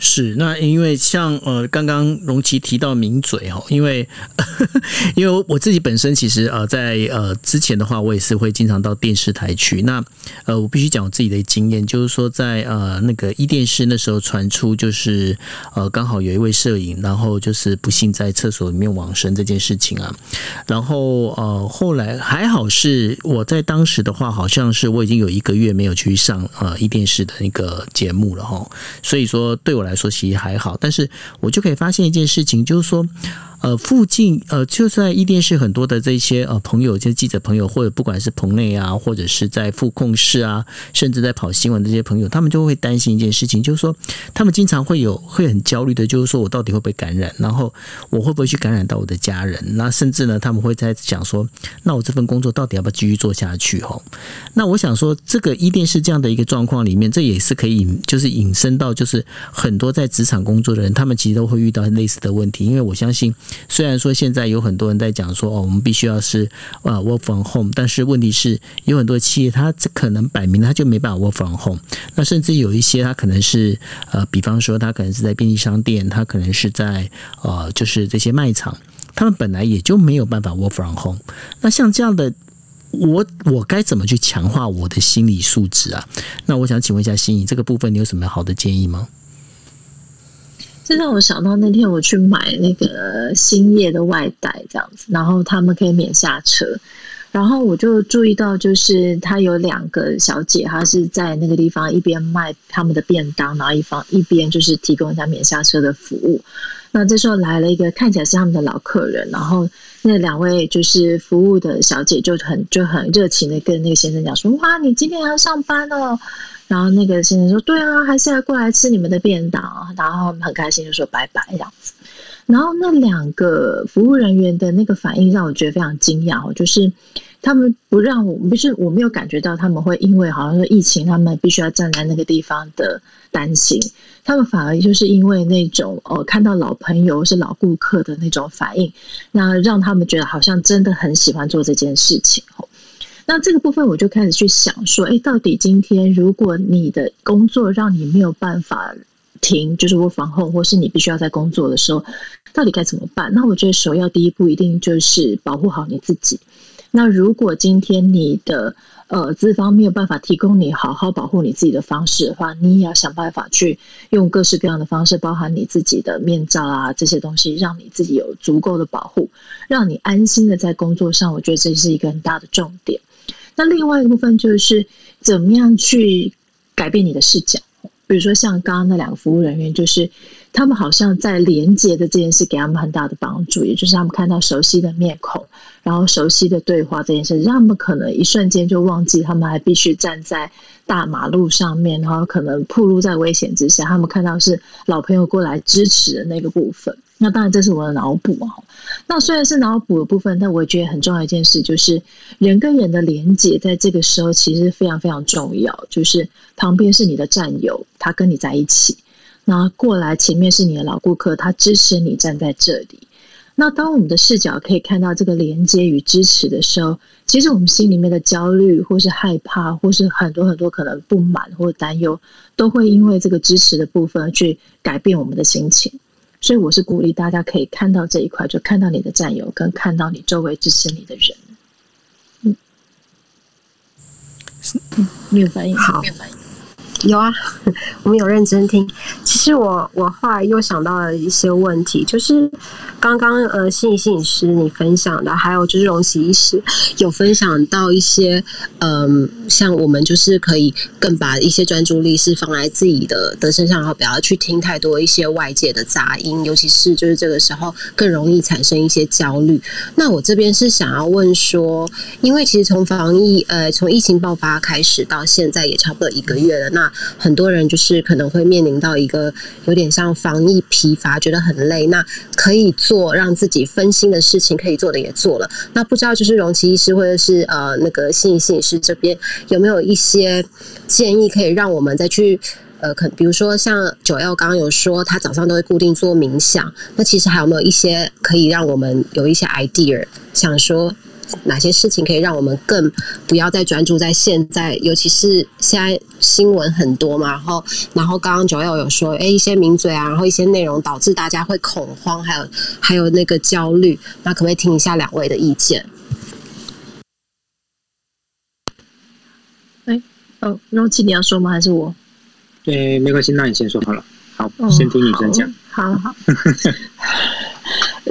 是，那因为像呃，刚刚荣奇提到名嘴哦，因为呵 呵因为我自己本身其实呃，在呃之前的话，我也是会经常到电视台去。那呃，我必须讲我自己的经验，就是说在呃那个一电视那时候传出，就是呃刚好有一位摄影，然后就是不幸在厕所里面往生这件事情啊。然后呃后来还好是我在当时的话，好像是我已经有一个月没有去上呃一电视的那个节目了哈。所以说对我来来说其实还好，但是我就可以发现一件事情，就是说。呃，附近呃，就在伊甸市很多的这些呃朋友，就是记者朋友，或者不管是棚内啊，或者是在副控室啊，甚至在跑新闻这些朋友，他们就会担心一件事情，就是说他们经常会有会很焦虑的，就是说我到底会不会感染，然后我会不会去感染到我的家人？那甚至呢，他们会在想说，那我这份工作到底要不要继续做下去？吼，那我想说，这个伊甸市这样的一个状况里面，这也是可以引，就是引申到，就是很多在职场工作的人，他们其实都会遇到类似的问题，因为我相信。虽然说现在有很多人在讲说哦，我们必须要是啊 work from home，但是问题是有很多企业它可能摆明它就没办法 work from home。那甚至有一些它可能是呃，比方说它可能是在便利商店，它可能是在呃，就是这些卖场，他们本来也就没有办法 work from home。那像这样的，我我该怎么去强化我的心理素质啊？那我想请问一下心怡，这个部分你有什么好的建议吗？这让我想到那天我去买那个兴业的外带这样子，然后他们可以免下车，然后我就注意到，就是他有两个小姐，她是在那个地方一边卖他们的便当，然后一方一边就是提供一下免下车的服务。那这时候来了一个看起来是他们的老客人，然后那两位就是服务的小姐就很就很热情的跟那个先生讲说：“哇，你今天要上班哦。”然后那个先生说：“对啊，还是要过来吃你们的便当。”然后很开心就说：“拜拜。”这样子。然后那两个服务人员的那个反应让我觉得非常惊讶，就是他们不让我，不是我没有感觉到他们会因为好像说疫情，他们必须要站在那个地方的担心，他们反而就是因为那种哦看到老朋友是老顾客的那种反应，那让他们觉得好像真的很喜欢做这件事情哦。那这个部分我就开始去想说，哎，到底今天如果你的工作让你没有办法停，就是我防控，或是你必须要在工作的时候，到底该怎么办？那我觉得首要第一步一定就是保护好你自己。那如果今天你的呃资方没有办法提供你好好保护你自己的方式的话，你也要想办法去用各式各样的方式，包含你自己的面罩啊这些东西，让你自己有足够的保护，让你安心的在工作上。我觉得这是一个很大的重点。那另外一个部分就是怎么样去改变你的视角，比如说像刚刚那两个服务人员，就是他们好像在连接的这件事给他们很大的帮助，也就是他们看到熟悉的面孔，然后熟悉的对话这件事，让他们可能一瞬间就忘记他们还必须站在大马路上面，然后可能暴露在危险之下，他们看到是老朋友过来支持的那个部分。那当然这是我的脑补啊。那虽然是脑补的部分，但我也觉得很重要一件事，就是人跟人的连接，在这个时候其实非常非常重要。就是旁边是你的战友，他跟你在一起；那过来前面是你的老顾客，他支持你站在这里。那当我们的视角可以看到这个连接与支持的时候，其实我们心里面的焦虑，或是害怕，或是很多很多可能不满或担忧，都会因为这个支持的部分去改变我们的心情。所以我是鼓励大家可以看到这一块，就看到你的战友，跟看到你周围支持你的人。嗯，没有反应，好，有有啊，我们有认真听。其实我我后来又想到了一些问题，就是刚刚呃心理心理师你分享的，还有就是荣喜医师有分享到一些，嗯，像我们就是可以更把一些专注力是放在自己的的身上，然后不要去听太多一些外界的杂音，尤其是就是这个时候更容易产生一些焦虑。那我这边是想要问说，因为其实从防疫呃从疫情爆发开始到现在也差不多一个月了，那很多人就是可能会面临到一个有点像防疫疲乏，觉得很累。那可以做让自己分心的事情，可以做的也做了。那不知道就是荣奇医师或者是呃那个心理心理师这边有没有一些建议，可以让我们再去呃，可比如说像九幺刚刚有说他早上都会固定做冥想，那其实还有没有一些可以让我们有一些 idea，想说。哪些事情可以让我们更不要再专注在现在？尤其是现在新闻很多嘛，然后，然后刚刚九六有说，哎，一些名嘴啊，然后一些内容导致大家会恐慌，还有还有那个焦虑。那可不可以听一下两位的意见？哎，哦，荣琪你要说吗？还是我？对，没关系，那你先说好了。好，先听女生讲。好好。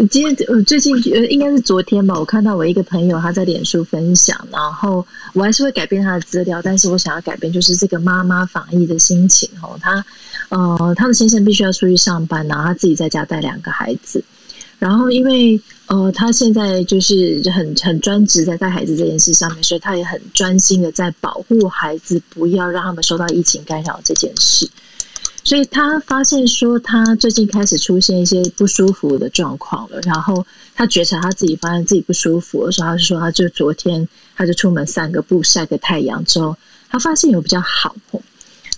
今天呃，最近呃，应该是昨天吧，我看到我一个朋友他在脸书分享，然后我还是会改变他的资料，但是我想要改变就是这个妈妈防疫的心情哦，他呃，他的先生必须要出去上班，然后他自己在家带两个孩子，然后因为呃，他现在就是很 很专职在带孩子这件事上面，所以他也很专心的在保护孩子，不要让他们受到疫情干扰这件事。所以他发现说，他最近开始出现一些不舒服的状况了。然后他觉察他自己发现自己不舒服的时候，他就说，他就昨天他就出门散个步，晒个太阳之后，他发现有比较好。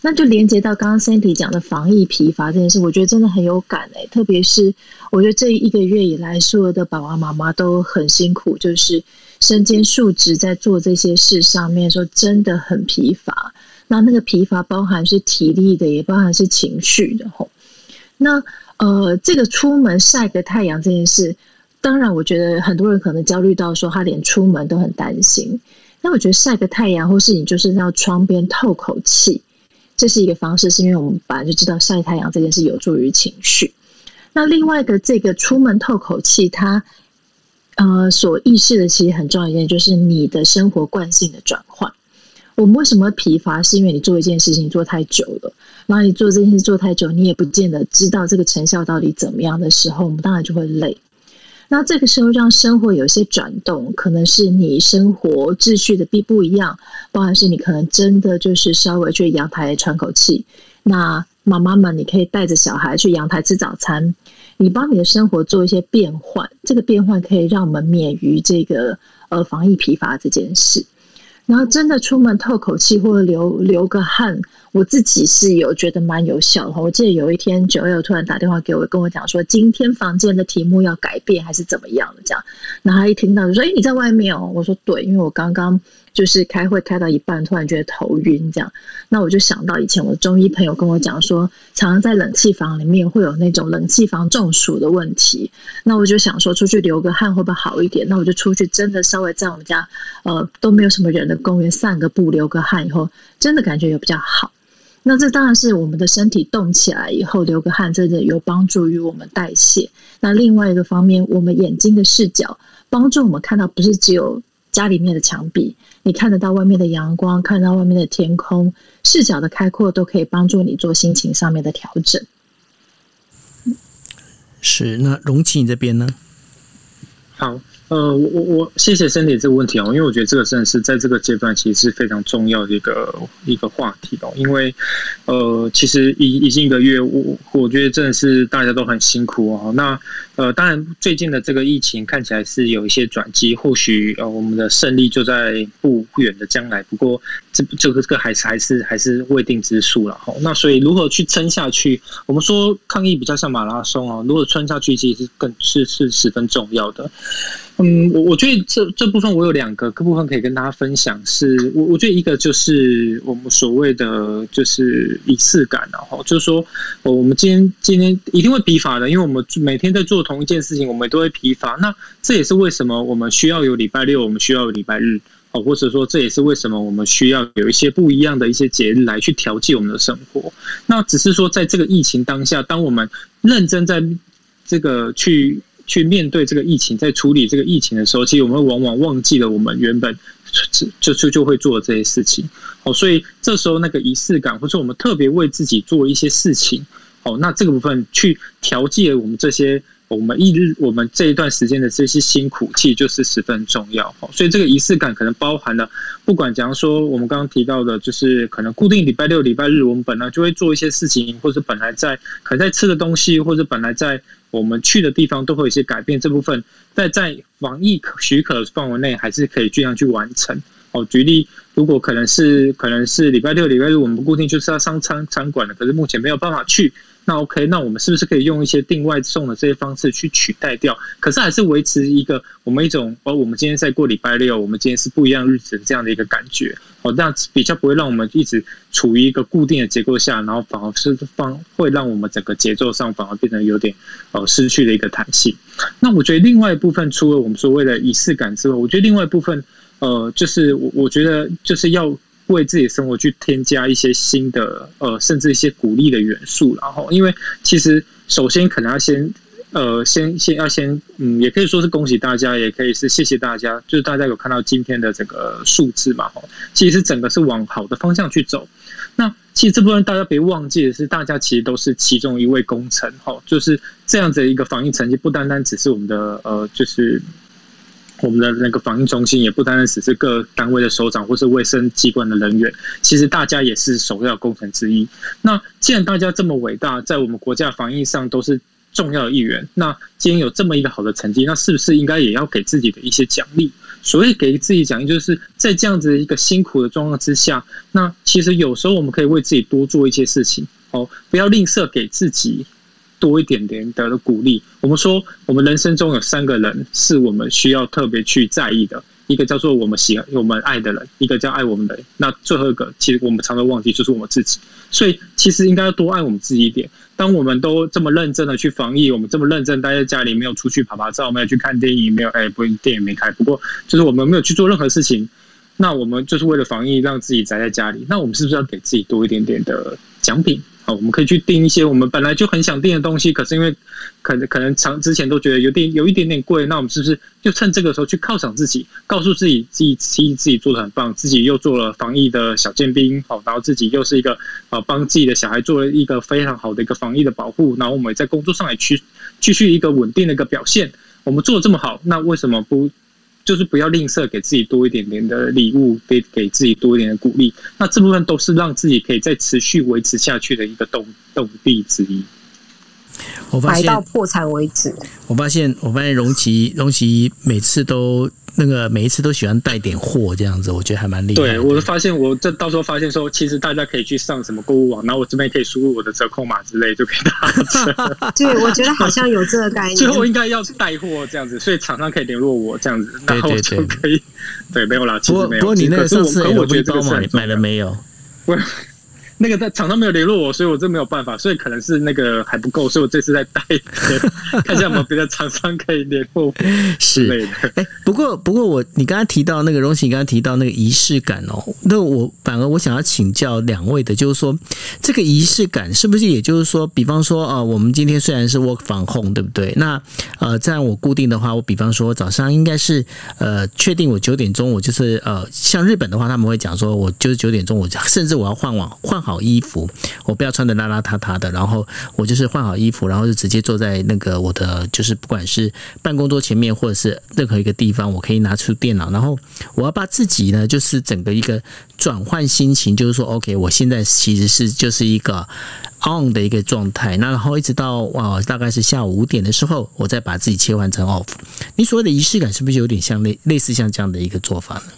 那就连接到刚刚 Sandy 讲的防疫疲乏这件事，我觉得真的很有感诶。特别是我觉得这一个月以来，所有的爸爸妈妈都很辛苦，就是身兼数职在做这些事上面，说真的很疲乏。那那个疲乏包含是体力的，也包含是情绪的吼。那呃，这个出门晒个太阳这件事，当然我觉得很多人可能焦虑到说他连出门都很担心。那我觉得晒个太阳，或是你就是到窗边透口气，这是一个方式，是因为我们本来就知道晒太阳这件事有助于情绪。那另外的这个出门透口气，它呃所意识的其实很重要一件，就是你的生活惯性的转换。我们为什么疲乏？是因为你做一件事情做太久了，然后你做这件事做太久，你也不见得知道这个成效到底怎么样的时候，我们当然就会累。那这个时候让生活有些转动，可能是你生活秩序的必不一样，包含是你可能真的就是稍微去阳台喘口气。那妈妈们，你可以带着小孩去阳台吃早餐，你帮你的生活做一些变换，这个变换可以让我们免于这个呃防疫疲乏这件事。然后真的出门透口气或者流流个汗，我自己是有觉得蛮有效的。我记得有一天九六突然打电话给我，跟我讲说今天房间的题目要改变还是怎么样的这样。然后他一听到就说：“哎，你在外面哦？”我说：“对，因为我刚刚。”就是开会开到一半，突然觉得头晕，这样，那我就想到以前我的中医朋友跟我讲说，常常在冷气房里面会有那种冷气房中暑的问题。那我就想说，出去流个汗会不会好一点？那我就出去，真的稍微在我们家呃都没有什么人的公园散个步，流个汗以后，真的感觉也比较好。那这当然是我们的身体动起来以后流个汗，真的有帮助于我们代谢。那另外一个方面，我们眼睛的视角帮助我们看到，不是只有。家里面的墙壁，你看得到外面的阳光，看到外面的天空，视角的开阔都可以帮助你做心情上面的调整。是，那荣琪你这边呢？好。呃，我我我谢谢身体这个问题哦，因为我觉得这个真的是在这个阶段其实是非常重要的一个一个话题哦，因为呃，其实已已经一个月，我我觉得真的是大家都很辛苦哦。那呃，当然最近的这个疫情看起来是有一些转机，或许呃我们的胜利就在不远的将来。不过这这个这个还是还是还是未定之数了哈。那所以如何去撑下去？我们说抗疫比较像马拉松哦，如果撑下去其实是更是是十分重要的。嗯，我我觉得这这部分我有两个个部分可以跟大家分享，是我我觉得一个就是我们所谓的就是仪式感，然后就是说，我们今天今天一定会疲乏的，因为我们每天在做同一件事情，我们都会疲乏。那这也是为什么我们需要有礼拜六，我们需要有礼拜日，哦，或者说这也是为什么我们需要有一些不一样的一些节日来去调剂我们的生活。那只是说，在这个疫情当下，当我们认真在这个去。去面对这个疫情，在处理这个疫情的时候，其实我们往往忘记了我们原本就就就会做这些事情。哦，所以这时候那个仪式感，或者我们特别为自己做一些事情，哦，那这个部分去调剂我们这些我们一日我们这一段时间的这些辛苦，其实就是十分重要。哦，所以这个仪式感可能包含了，不管假如说我们刚刚提到的，就是可能固定礼拜六、礼拜日，我们本来就会做一些事情，或者本来在可能在吃的东西，或者本来在。我们去的地方都会有一些改变，这部分在在防疫许可范围内，还是可以尽量去完成。哦，举例，如果可能是可能是礼拜六、礼拜日，我们固定就是要上餐餐馆的，可是目前没有办法去。那 OK，那我们是不是可以用一些订外送的这些方式去取代掉？可是还是维持一个我们一种哦，我们今天在过礼拜六，我们今天是不一样日子这样的一个感觉哦，那比较不会让我们一直处于一个固定的结构下，然后反而是方会让我们整个节奏上反而变得有点呃失去了一个弹性。那我觉得另外一部分，除了我们所谓的仪式感之外，我觉得另外一部分呃，就是我我觉得就是要。为自己生活去添加一些新的呃，甚至一些鼓励的元素，然后，因为其实首先可能要先呃，先先要先嗯，也可以说是恭喜大家，也可以是谢谢大家，就是大家有看到今天的这个数字嘛，哈，其实整个是往好的方向去走。那其实这部分大家别忘记的是，大家其实都是其中一位功臣，哈，就是这样子一个防疫成绩，不单单只是我们的呃，就是。我们的那个防疫中心也不单单只是各单位的首长或是卫生机关的人员，其实大家也是首要功臣之一。那既然大家这么伟大，在我们国家防疫上都是重要的一员，那今天有这么一个好的成绩，那是不是应该也要给自己的一些奖励？所以给自己奖励，就是在这样子一个辛苦的状况之下，那其实有时候我们可以为自己多做一些事情哦，不要吝啬给自己。多一点点的鼓励。我们说，我们人生中有三个人是我们需要特别去在意的，一个叫做我们喜、我们爱的人，一个叫爱我们的人。那最后一个，其实我们常常忘记，就是我们自己。所以，其实应该要多爱我们自己一点。当我们都这么认真的去防疫，我们这么认真待在家里，没有出去拍拍照，没有去看电影，没有哎，不，电影没开。不过，就是我们没有去做任何事情。那我们就是为了防疫，让自己宅在家里。那我们是不是要给自己多一点点的奖品？我们可以去订一些我们本来就很想订的东西，可是因为可能可能长之前都觉得有点有一点点贵，那我们是不是就趁这个时候去犒赏自己，告诉自己自己自己自己做的很棒，自己又做了防疫的小尖兵，好，然后自己又是一个啊帮自己的小孩做了一个非常好的一个防疫的保护，然后我们在工作上也去继续一个稳定的一个表现，我们做的这么好，那为什么不？就是不要吝啬，给自己多一点点的礼物，给给自己多一点的鼓励。那这部分都是让自己可以再持续维持下去的一个动动力之一。我发现到破产为止。我发现，我发现荣奇荣奇每次都。那个每一次都喜欢带点货这样子，我觉得还蛮厉害。对，我发现我这到时候发现说，其实大家可以去上什么购物网，然后我这边可以输入我的折扣码之类，就可以打折。对，我觉得好像有这个概念。最后应该要带货这样子，所以厂商可以联络我这样子，然后就可以。对，没有啦，其实没有。不过你那个上次 L V 包买买了没有？我 那个在厂商没有联络我，所以我这没有办法，所以可能是那个还不够，所以我这次在带，看一下有没有别的厂商可以联络我 之类是。的。哎，不过不过我你刚刚提到那个荣喜，你刚刚提到那个仪式感哦，那我反而我想要请教两位的，就是说这个仪式感是不是也就是说，比方说呃，我们今天虽然是 work from home，对不对？那呃，这样我固定的话，我比方说早上应该是呃，确定我九点钟我就是呃，像日本的话，他们会讲说我就是九点钟，我甚至我要换网换好好衣服，我不要穿的邋邋遢遢的，然后我就是换好衣服，然后就直接坐在那个我的就是不管是办公桌前面或者是任何一个地方，我可以拿出电脑，然后我要把自己呢，就是整个一个转换心情，就是说，OK，我现在其实是就是一个 on 的一个状态，那然后一直到啊大概是下午五点的时候，我再把自己切换成 off。你所谓的仪式感是不是有点像类类似像这样的一个做法呢？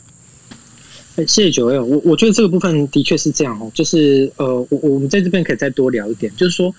谢谢九 L，我我觉得这个部分的确是这样哦，就是呃，我我们在这边可以再多聊一点，就是说，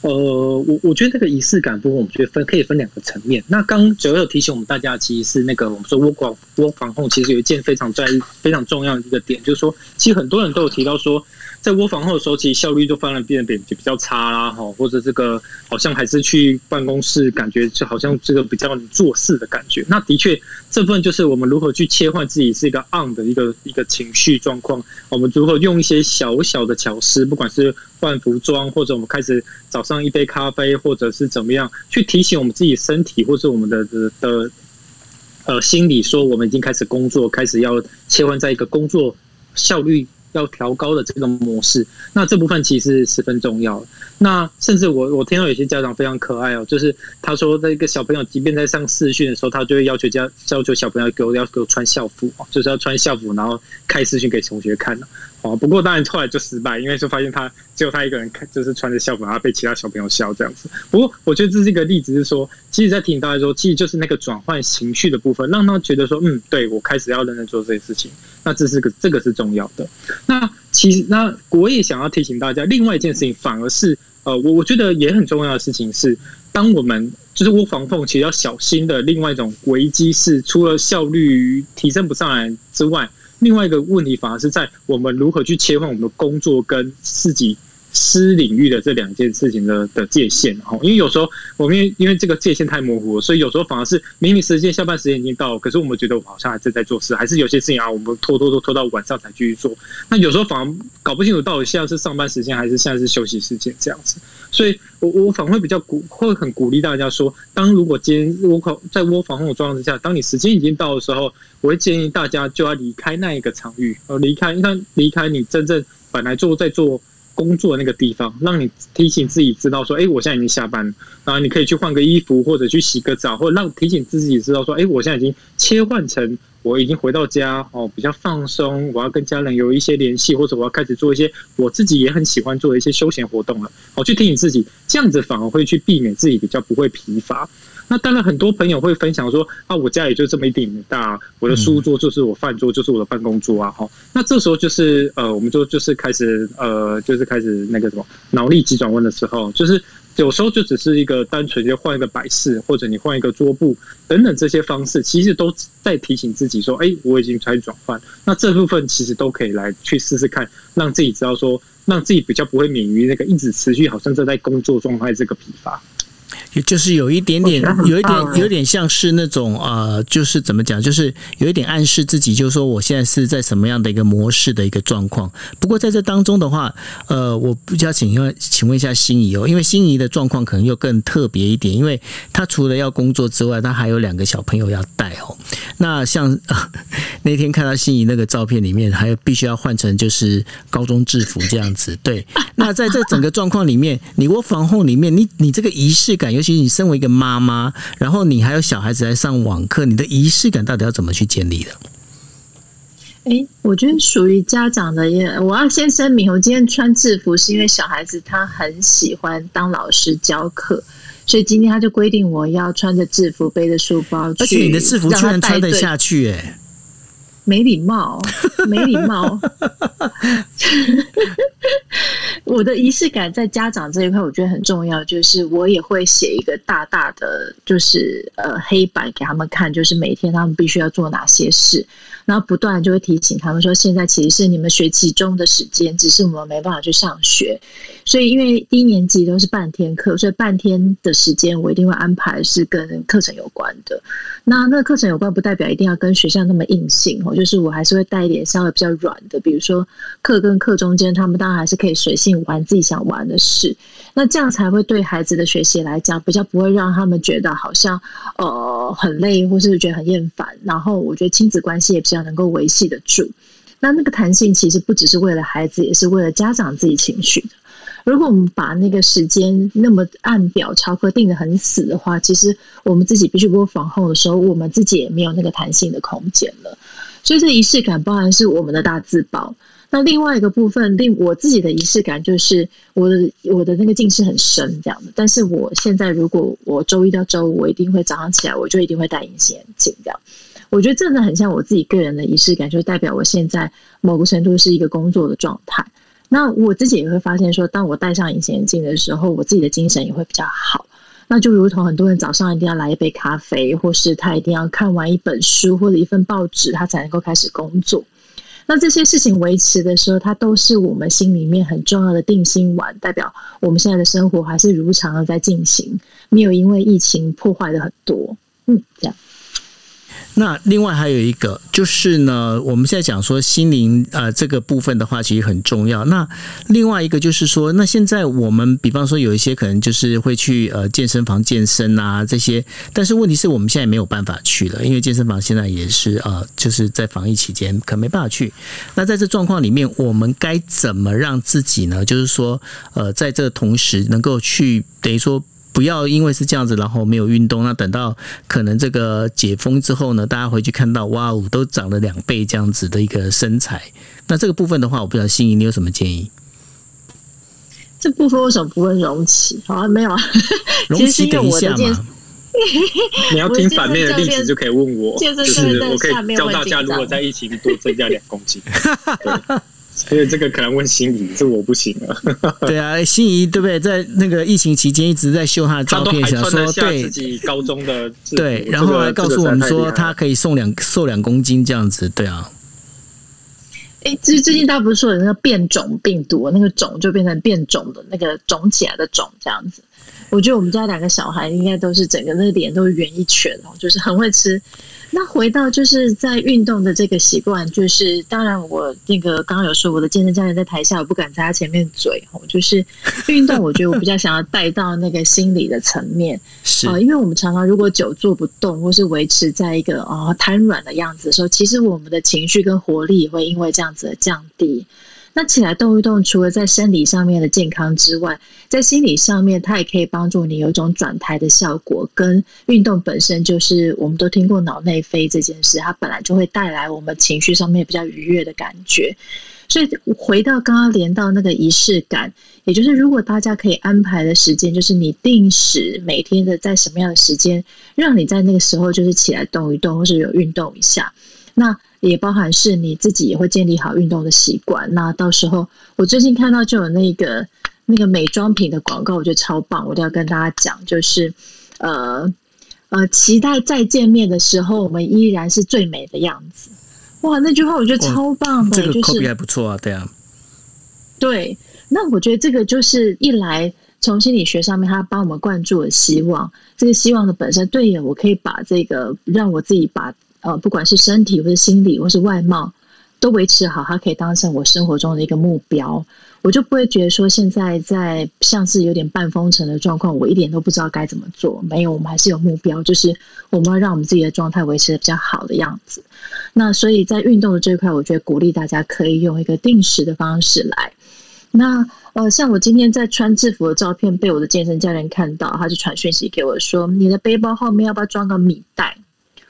呃，我我觉得这个仪式感部分，我们觉得分可以分两个层面。那刚九六提醒我们大家，其实是那个我们说 work work 防控，其实有一件非常在意、非常重要的一个点，就是说，其实很多人都有提到说。在窝房后的时候，其实效率就反而变得比比较差啦，哈，或者这个好像还是去办公室，感觉就好像这个比较做事的感觉。那的确，这份就是我们如何去切换自己是一个 on 的一个一个情绪状况，我们如何用一些小小的巧思，不管是换服装，或者我们开始早上一杯咖啡，或者是怎么样，去提醒我们自己身体，或是我们的的的呃心理，说我们已经开始工作，开始要切换在一个工作效率。要调高的这个模式，那这部分其实十分重要。那甚至我我听到有些家长非常可爱哦，就是他说这个小朋友即便在上视讯的时候，他就会要求家要求小朋友给我要给我穿校服就是要穿校服，然后开视讯给同学看哦，不过当然后来就失败，因为就发现他只有他一个人看，就是穿着校服，然后被其他小朋友笑这样子。不过我觉得这是一个例子，是说，其实，在提醒大家说，其实就是那个转换情绪的部分，让他觉得说，嗯，对我开始要认真做这些事情。那这是个这个是重要的。那其实，那我也想要提醒大家，另外一件事情，反而是呃，我我觉得也很重要的事情是，当我们就是我防控，其实要小心的另外一种危机是，除了效率提升不上来之外。另外一个问题，反而是在我们如何去切换我们的工作跟自己私领域的这两件事情的的界限。哈，因为有时候我们因为这个界限太模糊了，所以有时候反而是明明时间下班时间已经到了，可是我们觉得我好像还正在做事，还是有些事情啊，我们拖拖拖拖到晚上才继续做。那有时候反而搞不清楚到底现在是上班时间还是现在是休息时间这样子。所以我我反而会比较鼓，会很鼓励大家说，当如果今天我口在窝防控的状况之下，当你时间已经到的时候，我会建议大家就要离开那一个场域，呃，离开，那离开你真正本来做在做工作那个地方，让你提醒自己知道说，哎，我现在已经下班了，然后你可以去换个衣服，或者去洗个澡，或者让提醒自己知道说，哎，我现在已经切换成我已经回到家哦，比较放松，我要跟家人有一些联系，或者我要开始做一些我自己也很喜欢做的一些休闲活动了，哦，去提醒自己，这样子反而会去避免自己比较不会疲乏。那当然，很多朋友会分享说啊，我家也就这么一点大，我的书桌就是我饭桌，就是我的办公桌啊，哈。那这时候就是呃，我们就就是开始呃，就是开始那个什么脑力急转弯的时候，就是有时候就只是一个单纯就换一个摆饰，或者你换一个桌布等等这些方式，其实都在提醒自己说，哎，我已经开始转换。那这部分其实都可以来去试试看，让自己知道说，让自己比较不会免于那个一直持续好像正在工作状态这个疲乏。就是有一点点，有一点，有点像是那种呃，就是怎么讲，就是有一点暗示自己，就是说我现在是在什么样的一个模式的一个状况。不过在这当中的话，呃，我比较请问，请问一下心仪哦，因为心仪的状况可能又更特别一点，因为他除了要工作之外，他还有两个小朋友要带哦。那像 那天看到心仪那个照片里面，还有必须要换成就是高中制服这样子。对，那在这整个状况里面，你我防护里面，你你这个仪式感。尤其你身为一个妈妈，然后你还有小孩子在上网课，你的仪式感到底要怎么去建立的？哎，我觉得属于家长的，也我要先声明，我今天穿制服是因为小孩子他很喜欢当老师教课，所以今天他就规定我要穿着制服，背着书包，而且你的制服居然穿得下去，哎。没礼貌，没礼貌。我的仪式感在家长这一块，我觉得很重要。就是我也会写一个大大的，就是呃黑板给他们看，就是每天他们必须要做哪些事。然后不断就会提醒他们说，现在其实是你们学期中的时间，只是我们没办法去上学。所以因为低年级都是半天课，所以半天的时间我一定会安排是跟课程有关的。那那个课程有关，不代表一定要跟学校那么硬性哦，就是我还是会带一点稍微比较软的，比如说课跟课中间，他们当然还是可以随性玩自己想玩的事。那这样才会对孩子的学习来讲，比较不会让他们觉得好像呃很累，或是觉得很厌烦。然后我觉得亲子关系也比较能够维系得住。那那个弹性其实不只是为了孩子，也是为了家长自己情绪的。如果我们把那个时间那么按表超课定的很死的话，其实我们自己必须播防后的时候，我们自己也没有那个弹性的空间了。所以这仪式感，包含是我们的大字报。那另外一个部分，另我自己的仪式感就是我的我的那个近视很深这样的。但是我现在如果我周一到周五，我一定会早上起来，我就一定会戴隐形眼镜这样。我觉得真的很像我自己个人的仪式感，就代表我现在某个程度是一个工作的状态。那我自己也会发现，说当我戴上隐形眼镜的时候，我自己的精神也会比较好。那就如同很多人早上一定要来一杯咖啡，或是他一定要看完一本书或者一份报纸，他才能够开始工作。那这些事情维持的时候，它都是我们心里面很重要的定心丸，代表我们现在的生活还是如常的在进行，没有因为疫情破坏的很多。嗯，这样。那另外还有一个就是呢，我们现在讲说心灵呃这个部分的话，其实很重要。那另外一个就是说，那现在我们比方说有一些可能就是会去呃健身房健身啊这些，但是问题是我们现在没有办法去了，因为健身房现在也是呃就是在防疫期间可没办法去。那在这状况里面，我们该怎么让自己呢？就是说呃在这同时能够去等于说。不要因为是这样子，然后没有运动。那等到可能这个解封之后呢，大家回去看到哇，哦都长了两倍这样子的一个身材。那这个部分的话，我不知道心仪你有什么建议？这部分为什么不问容奇？好啊，没有啊。容奇等一下嘛。你要听反面的例子就可以问我，就是我可以教大家如果在疫情多增加两公斤。所以这个可能问心仪，这我不行了。对啊，心仪对不对？在那个疫情期间一直在秀他的照片，想说对自己高中的对，然后来告诉我们说他可以送两瘦两公斤这样子，对啊。哎，最最近大家不是说有那个变种病毒，那个种就变成变种的那个肿起来的肿这样子。我觉得我们家两个小孩应该都是整个那个脸都是圆一圈哦，就是很会吃。那回到就是在运动的这个习惯，就是当然我那个刚刚有说我的健身教练在台下，我不敢在他前面嘴吼，就是运动，我觉得我比较想要带到那个心理的层面，是啊，因为我们常常如果久坐不动，或是维持在一个啊瘫软的样子的时候，其实我们的情绪跟活力也会因为这样子的降低。那起来动一动，除了在生理上面的健康之外，在心理上面，它也可以帮助你有一种转台的效果。跟运动本身就是，我们都听过脑内啡这件事，它本来就会带来我们情绪上面比较愉悦的感觉。所以回到刚刚连到那个仪式感，也就是如果大家可以安排的时间，就是你定时每天的在什么样的时间，让你在那个时候就是起来动一动，或是有运动一下，那。也包含是你自己也会建立好运动的习惯。那到时候我最近看到就有那个那个美妆品的广告，我觉得超棒，我都要跟大家讲，就是呃呃，期待再见面的时候，我们依然是最美的样子。哇，那句话我觉得超棒的，这个 copy 还不错啊，对啊。对，那我觉得这个就是一来从心理学上面，他帮我们灌注了希望。这个希望的本身，对呀，我可以把这个让我自己把。呃，不管是身体或是心理或是外貌，都维持好，它可以当成我生活中的一个目标，我就不会觉得说现在在像是有点半封城的状况，我一点都不知道该怎么做。没有，我们还是有目标，就是我们要让我们自己的状态维持的比较好的样子。那所以在运动的这一块，我觉得鼓励大家可以用一个定时的方式来。那呃，像我今天在穿制服的照片被我的健身教练看到，他就传讯息给我说：“你的背包后面要不要装个米袋？”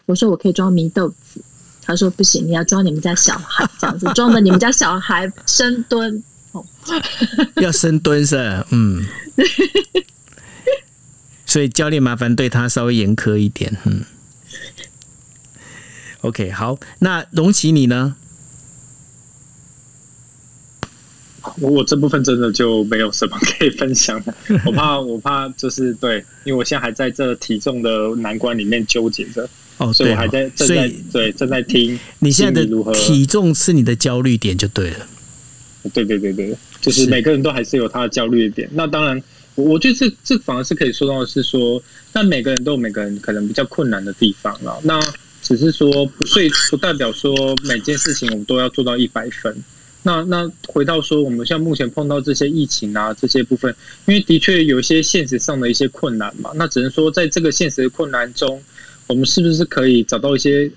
我说我可以装米豆子，他说不行，你要装你们家小孩这样子，装的你们家小孩深蹲。哦，要深蹲是嗯，所以教练麻烦对他稍微严苛一点，嗯，OK 好，那荣奇你呢？我我这部分真的就没有什么可以分享的，我怕我怕就是对，因为我现在还在这体重的难关里面纠结着。哦，所以我还在正在对正在听。你现在的体重是你的焦虑点就对了。对对对对，就是每个人都还是有他的焦虑点。那当然，我觉得这这反而是可以说到的是说，那每个人都有每个人可能比较困难的地方了。那只是说不睡，不代表说每件事情我们都要做到一百分。那那回到说，我们像目前碰到这些疫情啊这些部分，因为的确有一些现实上的一些困难嘛。那只能说，在这个现实的困难中，我们是不是可以找到一些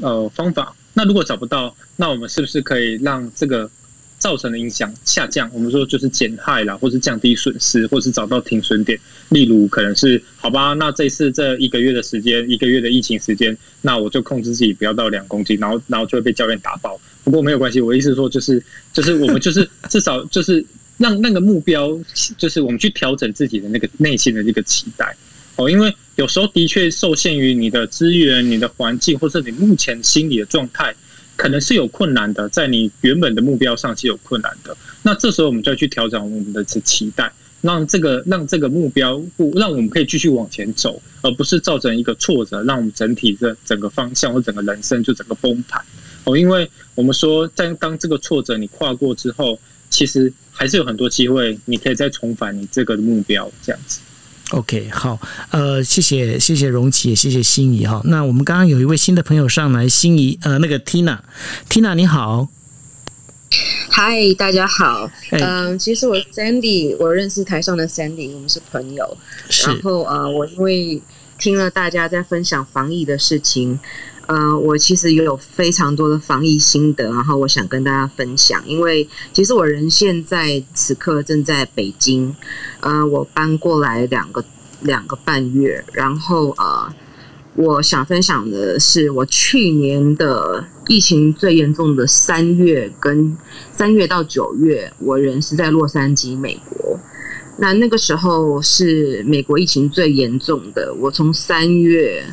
呃方法？那如果找不到，那我们是不是可以让这个？造成的影响下降，我们说就是减害啦，或是降低损失，或是找到停损点。例如，可能是好吧，那这次这一个月的时间，一个月的疫情时间，那我就控制自己不要到两公斤，然后然后就会被教练打爆。不过没有关系，我意思说就是就是我们就是 至少就是让那个目标，就是我们去调整自己的那个内心的这个期待哦，因为有时候的确受限于你的资源、你的环境，或者你目前心理的状态。可能是有困难的，在你原本的目标上是有困难的。那这时候我们就要去调整我们的期待，让这个让这个目标不让我们可以继续往前走，而不是造成一个挫折，让我们整体的整个方向或整个人生就整个崩盘。哦，因为我们说，在当这个挫折你跨过之后，其实还是有很多机会，你可以再重返你这个目标，这样子。OK，好，呃，谢谢谢谢荣琪，也谢谢心仪哈。那我们刚刚有一位新的朋友上来，心仪，呃，那个 Tina，Tina 你好，嗨，大家好，嗯，其实我 Sandy，我认识台上的 Sandy，我们是朋友，然后呃，我因为听了大家在分享防疫的事情。呃，我其实也有非常多的防疫心得，然后我想跟大家分享。因为其实我人现在此刻正在北京，呃，我搬过来两个两个半月，然后呃，我想分享的是我去年的疫情最严重的三月跟三月到九月，我人是在洛杉矶，美国。那那个时候是美国疫情最严重的，我从三月。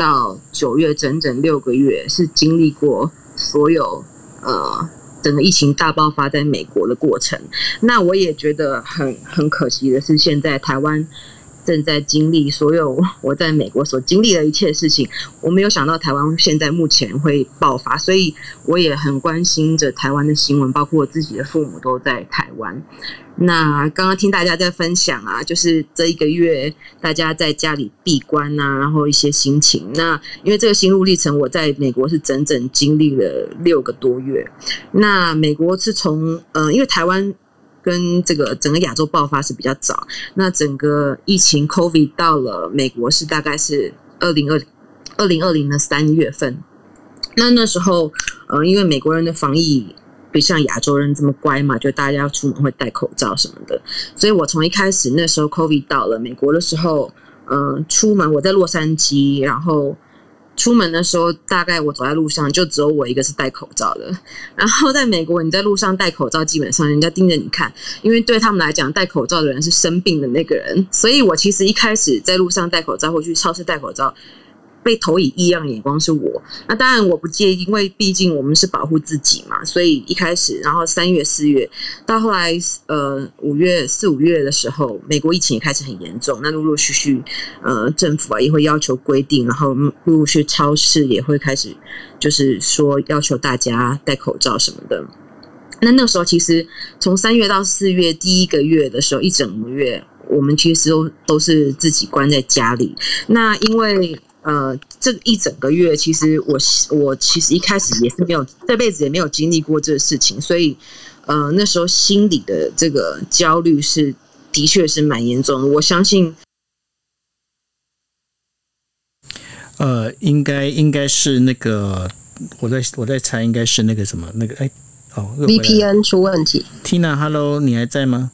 到九月整整六个月，是经历过所有呃整个疫情大爆发在美国的过程。那我也觉得很很可惜的是，现在台湾正在经历所有我在美国所经历的一切事情。我没有想到台湾现在目前会爆发，所以我也很关心着台湾的新闻，包括我自己的父母都在台湾。那刚刚听大家在分享啊，就是这一个月大家在家里闭关呐，然后一些心情。那因为这个心路历程，我在美国是整整经历了六个多月。那美国是从呃，因为台湾跟这个整个亚洲爆发是比较早，那整个疫情 COVID 到了美国是大概是二零二二零二零的三月份。那那时候呃，因为美国人的防疫。不像亚洲人这么乖嘛，就大家要出门会戴口罩什么的。所以我从一开始那时候 COVID 到了美国的时候，嗯，出门我在洛杉矶，然后出门的时候，大概我走在路上就只有我一个是戴口罩的。然后在美国，你在路上戴口罩，基本上人家盯着你看，因为对他们来讲，戴口罩的人是生病的那个人。所以我其实一开始在路上戴口罩，或去超市戴口罩。被投以异样眼光是我，那当然我不介意，因为毕竟我们是保护自己嘛。所以一开始，然后三月、四月，到后来，呃，五月、四五月的时候，美国疫情也开始很严重。那陆陆续续，呃，政府啊也会要求规定，然后陆陆续超市也会开始，就是说要求大家戴口罩什么的。那那时候其实从三月到四月第一个月的时候，一整个月，我们其实都都是自己关在家里。那因为呃，这一整个月，其实我我其实一开始也是没有这辈子也没有经历过这个事情，所以呃那时候心里的这个焦虑是的确是蛮严重的。我相信，呃，应该应该是那个，我在我在猜，应该是那个什么那个哎哦，VPN 出问题。Tina，Hello，你还在吗？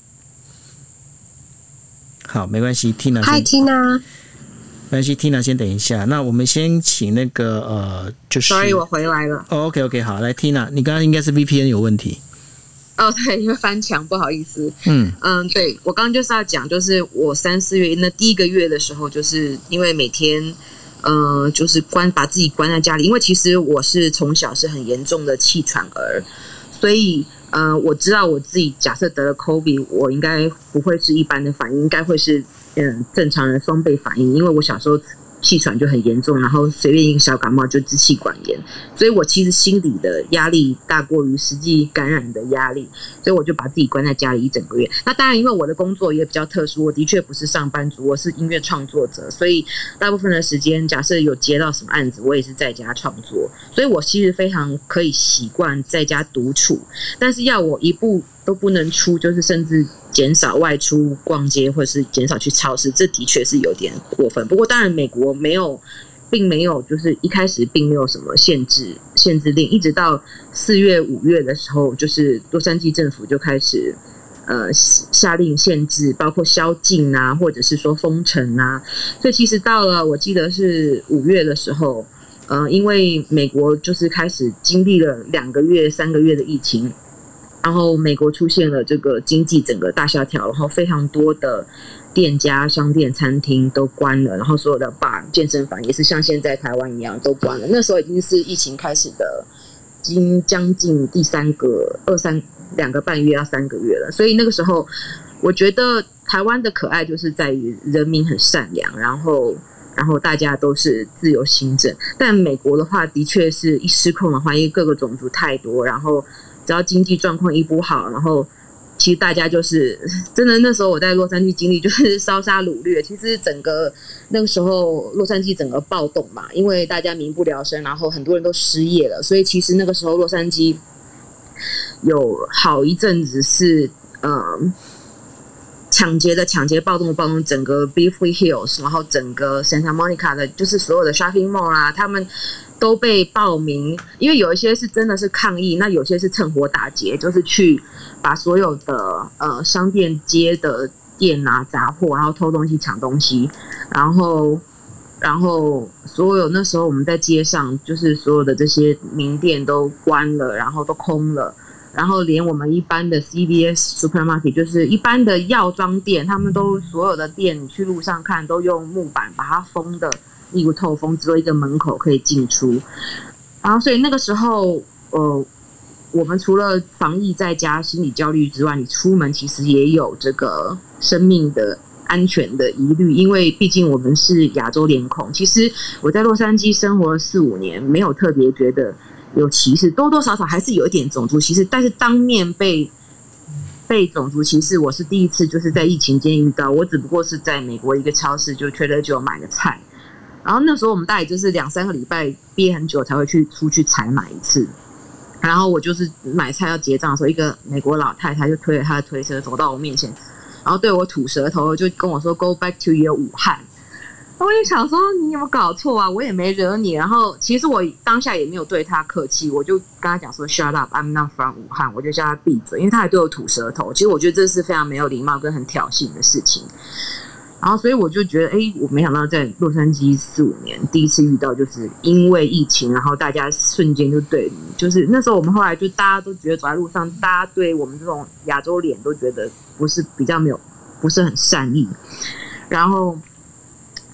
好，没关系，Tina。Hi，Tina。关系，Tina 先等一下。那我们先请那个呃，就是。Sorry，我回来了。OK，OK，好，来，Tina，你刚刚应该是 VPN 有问题。哦，对，因为翻墙，不好意思。嗯嗯，对我刚刚就是要讲，就是我三四月那第一个月的时候，就是因为每天呃，就是关把自己关在家里，因为其实我是从小是很严重的气喘儿，所以呃，我知道我自己假设得了 COVID，我应该不会是一般的反应，应该会是。嗯，正常人双倍反应，因为我小时候气喘就很严重，然后随便一个小感冒就支气管炎，所以我其实心理的压力大过于实际感染的压力，所以我就把自己关在家里一整个月。那当然，因为我的工作也比较特殊，我的确不是上班族，我是音乐创作者，所以大部分的时间，假设有接到什么案子，我也是在家创作，所以我其实非常可以习惯在家独处，但是要我一步都不能出，就是甚至。减少外出逛街，或者是减少去超市，这的确是有点过分。不过，当然美国没有，并没有，就是一开始并没有什么限制限制令，一直到四月五月的时候，就是洛杉矶政府就开始呃下令限制，包括宵禁啊，或者是说封城啊。所以，其实到了我记得是五月的时候，呃，因为美国就是开始经历了两个月、三个月的疫情。然后美国出现了这个经济整个大萧条，然后非常多的店家、商店、餐厅都关了，然后所有的 bar、健身房也是像现在台湾一样都关了。那时候已经是疫情开始的，已经将近第三个二三两个半月要三个月了。所以那个时候，我觉得台湾的可爱就是在于人民很善良，然后然后大家都是自由行政。但美国的话，的确是一失控的话，因为各个种族太多，然后。只要经济状况一不好，然后其实大家就是 真的。那时候我在洛杉矶经历就是烧杀掳掠，其实整个那个时候洛杉矶整个暴动嘛，因为大家民不聊生，然后很多人都失业了，所以其实那个时候洛杉矶有好一阵子是嗯抢劫的抢劫暴动的暴动，整个 Beverly Hills，然后整个 Santa Monica 的，就是所有的 shopping mall 啊，他们。都被报名，因为有一些是真的是抗议，那有些是趁火打劫，就是去把所有的呃商店街的店啊砸破，然后偷东西、抢东西，然后然后所有那时候我们在街上，就是所有的这些名店都关了，然后都空了，然后连我们一般的 CVS supermarket，就是一般的药妆店，他们都所有的店，你去路上看都用木板把它封的。一股透风，只有一个门口可以进出，然后所以那个时候，呃，我们除了防疫在家心理焦虑之外，你出门其实也有这个生命的安全的疑虑，因为毕竟我们是亚洲脸孔。其实我在洛杉矶生活了四五年，没有特别觉得有歧视，多多少少还是有一点种族歧视，但是当面被被种族歧视，我是第一次，就是在疫情间遇到。我只不过是在美国一个超市就缺了就买个菜。然后那时候我们大概就是两三个礼拜憋很久才会去出去采买一次，然后我就是买菜要结账的时候，一个美国老太太就推着她的推车走到我面前，然后对我吐舌头，就跟我说 “Go back to your 武汉”。我就想说你有没有搞错啊？我也没惹你。然后其实我当下也没有对他客气，我就跟他讲说 “Shut up, I'm not from 武汉”，我就叫他闭嘴，因为他还对我吐舌头。其实我觉得这是非常没有礼貌跟很挑衅的事情。然后，所以我就觉得，哎，我没想到在洛杉矶四五年第一次遇到，就是因为疫情，然后大家瞬间就对，就是那时候我们后来就大家都觉得走在路上，大家对我们这种亚洲脸都觉得不是比较没有，不是很善意。然后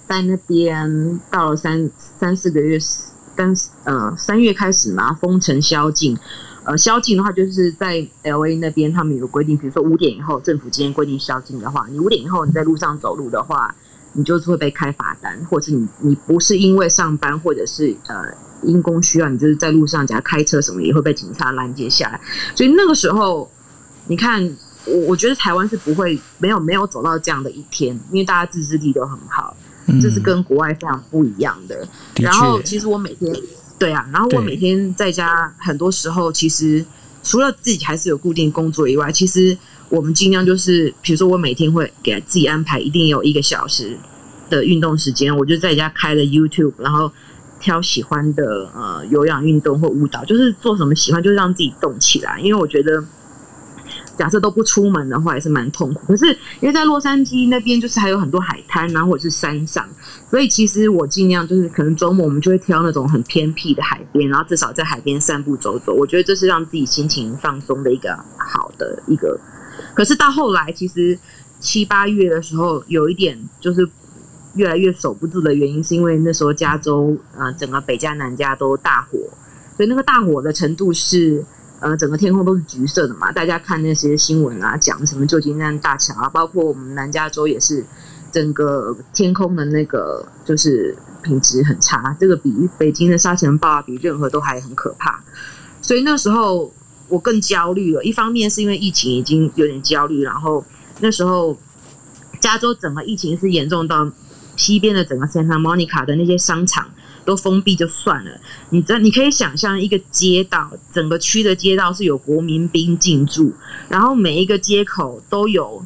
在那边到了三三四个月，三呃三月开始嘛，封城宵禁。呃，宵禁的话，就是在 L A 那边，他们有规定，比如说五点以后，政府今天规定宵禁的话，你五点以后你在路上走路的话，你就是会被开罚单，或者是你你不是因为上班或者是呃因公需要，你就是在路上假如开车什么，也会被警察拦截下来。所以那个时候，你看，我我觉得台湾是不会没有没有走到这样的一天，因为大家自制力都很好，这是跟国外非常不一样的。然后，其实我每天。对啊，然后我每天在家，很多时候其实除了自己还是有固定工作以外，其实我们尽量就是，比如说我每天会给自己安排一定有一个小时的运动时间，我就在家开了 YouTube，然后挑喜欢的呃有氧运动或舞蹈，就是做什么喜欢就是让自己动起来，因为我觉得。假设都不出门的话，也是蛮痛苦。可是因为在洛杉矶那边，就是还有很多海滩啊，或者是山上，所以其实我尽量就是可能周末我们就会挑那种很偏僻的海边，然后至少在海边散步走走。我觉得这是让自己心情放松的一个好的一个。可是到后来，其实七八月的时候，有一点就是越来越守不住的原因，是因为那时候加州啊，整个北加南加都大火，所以那个大火的程度是。呃，整个天空都是橘色的嘛，大家看那些新闻啊，讲什么旧金山大桥啊，包括我们南加州也是，整个天空的那个就是品质很差，这个比北京的沙尘暴，比任何都还很可怕。所以那时候我更焦虑了，一方面是因为疫情已经有点焦虑，然后那时候加州整个疫情是严重到西边的整个 Santa Monica 的那些商场都封闭就算了，你知道你可以想象一个街道，整个区的街道是有国民兵进驻，然后每一个街口都有。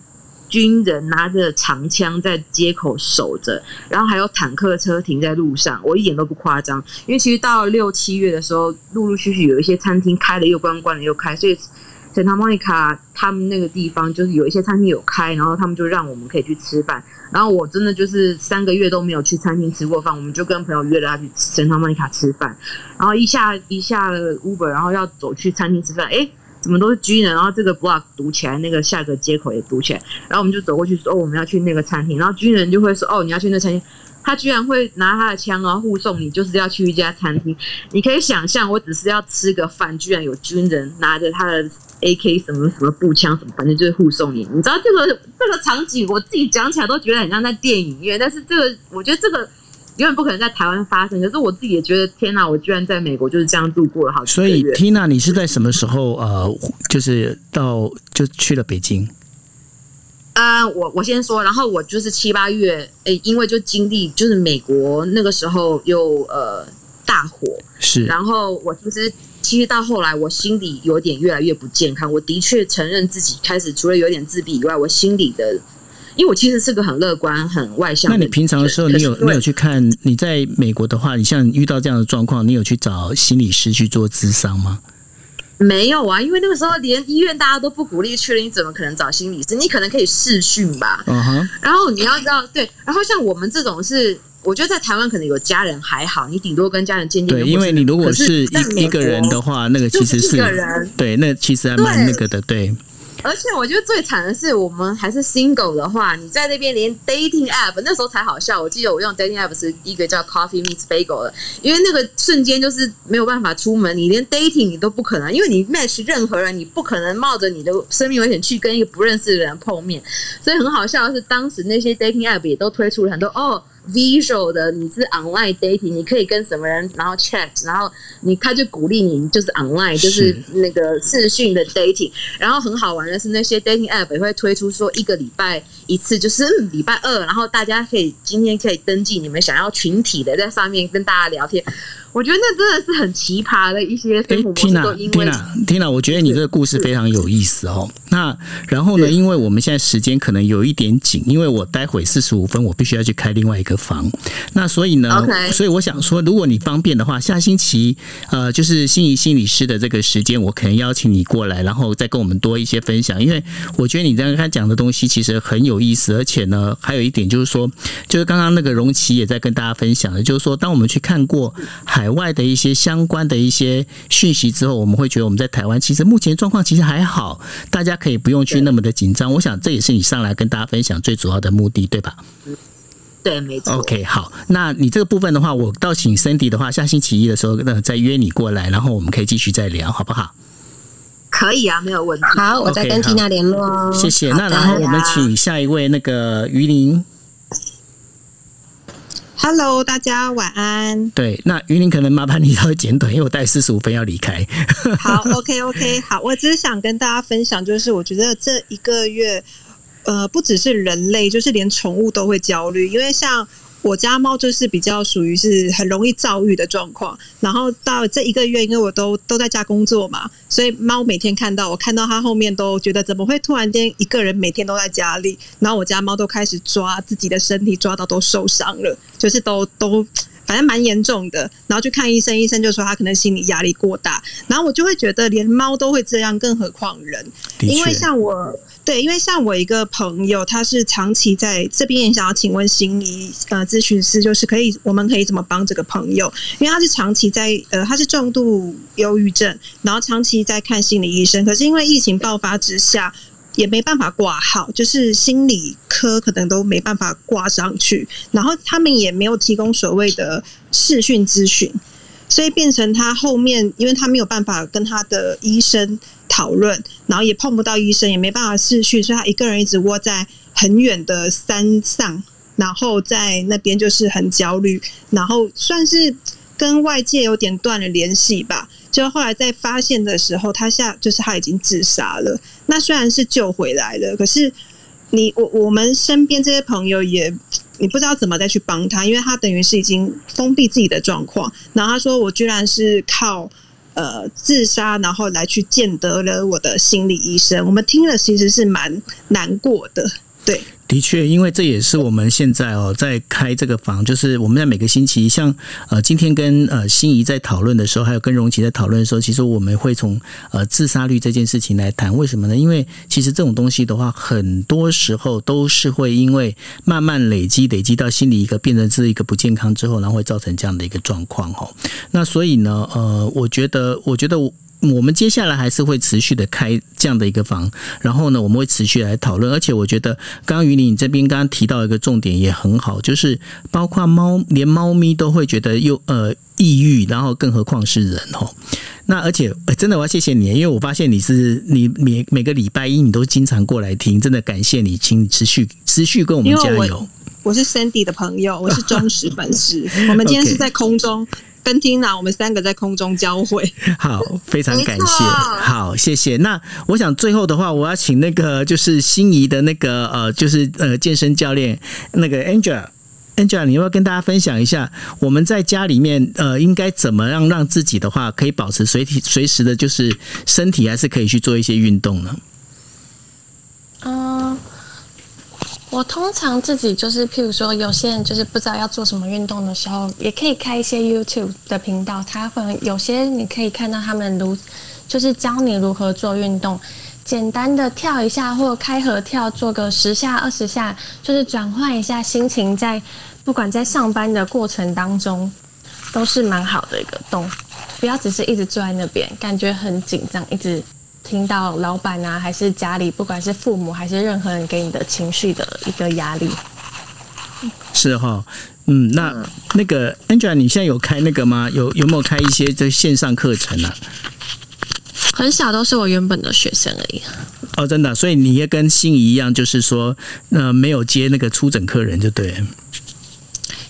军人拿着长枪在街口守着，然后还有坦克车停在路上，我一点都不夸张。因为其实到六七月的时候，陆陆续续有一些餐厅开了又关，关了又开，所以 Santa Monica 他们那个地方就是有一些餐厅有开，然后他们就让我们可以去吃饭。然后我真的就是三个月都没有去餐厅吃过饭，我们就跟朋友约了要去 Santa Monica 吃饭。然后一下一下 Uber，然后要走去餐厅吃饭，哎。怎么都是军人，然后这个 block 堵起来，那个下个街口也堵起来，然后我们就走过去说：“哦，我们要去那个餐厅。”然后军人就会说：“哦，你要去那餐厅。”他居然会拿他的枪然后护送你，就是要去一家餐厅。你可以想象，我只是要吃个饭，居然有军人拿着他的 AK 什么什么步枪什么，反正就是护送你。你知道这个这个场景，我自己讲起来都觉得很像在电影院，但是这个我觉得这个。永远不可能在台湾发生，可是我自己也觉得，天哪！我居然在美国就是这样度过了好所以，Tina，你是在什么时候呃，就是到就去了北京？呃，我我先说，然后我就是七八月，诶，因为就经历就是美国那个时候又呃大火，是，然后我其实其实到后来，我心里有点越来越不健康。我的确承认自己开始除了有点自闭以外，我心里的。因为我其实是个很乐观、很外向。那你平常的时候，你有你有去看？你在美国的话，你像遇到这样的状况，你有去找心理师去做咨商吗？没有啊，因为那个时候连医院大家都不鼓励去了，你怎么可能找心理师？你可能可以试训吧。嗯哼。然后你要知道，对，然后像我们这种是，我觉得在台湾可能有家人还好，你顶多跟家人见面。对，因为你如果是一一个人的话，那个其实是对，那其实还蛮那个的，对。而且我觉得最惨的是，我们还是 single 的话，你在那边连 dating app 那时候才好笑。我记得我用 dating app 是一个叫 Coffee Meets Bagel 的，因为那个瞬间就是没有办法出门，你连 dating 你都不可能，因为你 match 任何人，你不可能冒着你的生命危险去跟一个不认识的人碰面。所以很好笑的是，当时那些 dating app 也都推出了很多哦。Visual 的，你是 online dating，你可以跟什么人，然后 chat，然后你他就鼓励你，就是 online，就是那个视讯的 dating，然后很好玩的是那些 dating app 也会推出说一个礼拜一次，就是礼拜二，然后大家可以今天可以登记你们想要群体的在上面跟大家聊天。我觉得那真的是很奇葩的一些生活模式。Tina，Tina，Tina，我觉得你这个故事非常有意思哦。那然后呢？因为我们现在时间可能有一点紧，因为我待会四十五分我必须要去开另外一个房。那所以呢，所以我想说，如果你方便的话，下星期呃，就是心仪心理师的这个时间，我可能邀请你过来，然后再跟我们多一些分享。因为我觉得你刚刚讲的东西其实很有意思，而且呢，还有一点就是说，就是刚刚那个荣琪也在跟大家分享的，就是说，当我们去看过海。海外的一些相关的一些讯息之后，我们会觉得我们在台湾其实目前状况其实还好，大家可以不用去那么的紧张。我想这也是你上来跟大家分享最主要的目的，对吧？对，没错。OK，好，那你这个部分的话，我到请 Cindy 的话，下星期一的时候那再约你过来，然后我们可以继续再聊，好不好？可以啊，没有问题。好，我再跟 Tina 联络哦。谢谢。那然后我们请下一位那个于林。Hello，大家晚安。对，那云林可能麻烦你稍微简短，因为我待四十五分要离开。好，OK，OK，好，我只是想跟大家分享，就是我觉得这一个月，呃，不只是人类，就是连宠物都会焦虑，因为像。我家猫就是比较属于是很容易躁郁的状况，然后到这一个月，因为我都都在家工作嘛，所以猫每天看到我看到它后面都觉得怎么会突然间一个人每天都在家里，然后我家猫都开始抓自己的身体，抓到都受伤了，就是都都。反正蛮严重的，然后去看医生，医生就说他可能心理压力过大，然后我就会觉得连猫都会这样，更何况人？因为像我，对，因为像我一个朋友，他是长期在这边，也想要请问心理呃咨询师，就是可以，我们可以怎么帮这个朋友？因为他是长期在呃，他是重度忧郁症，然后长期在看心理医生，可是因为疫情爆发之下。也没办法挂号，就是心理科可能都没办法挂上去，然后他们也没有提供所谓的视讯咨询，所以变成他后面，因为他没有办法跟他的医生讨论，然后也碰不到医生，也没办法视讯，所以他一个人一直窝在很远的山上，然后在那边就是很焦虑，然后算是跟外界有点断了联系吧。就后来在发现的时候，他下就是他已经自杀了。那虽然是救回来了，可是你我我们身边这些朋友也你不知道怎么再去帮他，因为他等于是已经封闭自己的状况。然后他说：“我居然是靠呃自杀，然后来去见得了我的心理医生。”我们听了其实是蛮难过的，对。的确，因为这也是我们现在哦在开这个房，就是我们在每个星期，像呃今天跟呃心仪在讨论的时候，还有跟荣琪在讨论的时候，其实我们会从呃自杀率这件事情来谈。为什么呢？因为其实这种东西的话，很多时候都是会因为慢慢累积，累积到心理一个变成是一个不健康之后，然后会造成这样的一个状况哈。那所以呢，呃，我觉得，我觉得我。我们接下来还是会持续的开这样的一个房，然后呢，我们会持续来讨论。而且我觉得，刚刚于你这边刚刚提到一个重点也很好，就是包括猫，连猫咪都会觉得又呃抑郁，然后更何况是人哦。那而且真的我要谢谢你，因为我发现你是你每每个礼拜一你都经常过来听，真的感谢你，请持续持续跟我们加油。我是 Sandy 的朋友，我是忠实粉丝。我们今天是在空中。跟 Tina，我们三个在空中交汇。好，非常感谢。好，谢谢。那我想最后的话，我要请那个就是心仪的那个呃，就是呃健身教练那个 Angela，Angela，你要不要跟大家分享一下，我们在家里面呃应该怎么样让自己的话可以保持随体随时的，就是身体还是可以去做一些运动呢？嗯。我通常自己就是，譬如说，有些人就是不知道要做什么运动的时候，也可以开一些 YouTube 的频道，他会有些你可以看到他们如，就是教你如何做运动，简单的跳一下或开合跳，做个十下二十下，就是转换一下心情，在不管在上班的过程当中，都是蛮好的一个动，不要只是一直坐在那边，感觉很紧张，一直。听到老板啊，还是家里，不管是父母还是任何人给你的情绪的一个压力，是哈，嗯，那那个 Angela，你现在有开那个吗？有有没有开一些这线上课程呢？很少，都是我原本的学生而已。哦，真的，所以你也跟心仪一样，就是说，呃，没有接那个出诊客人就对。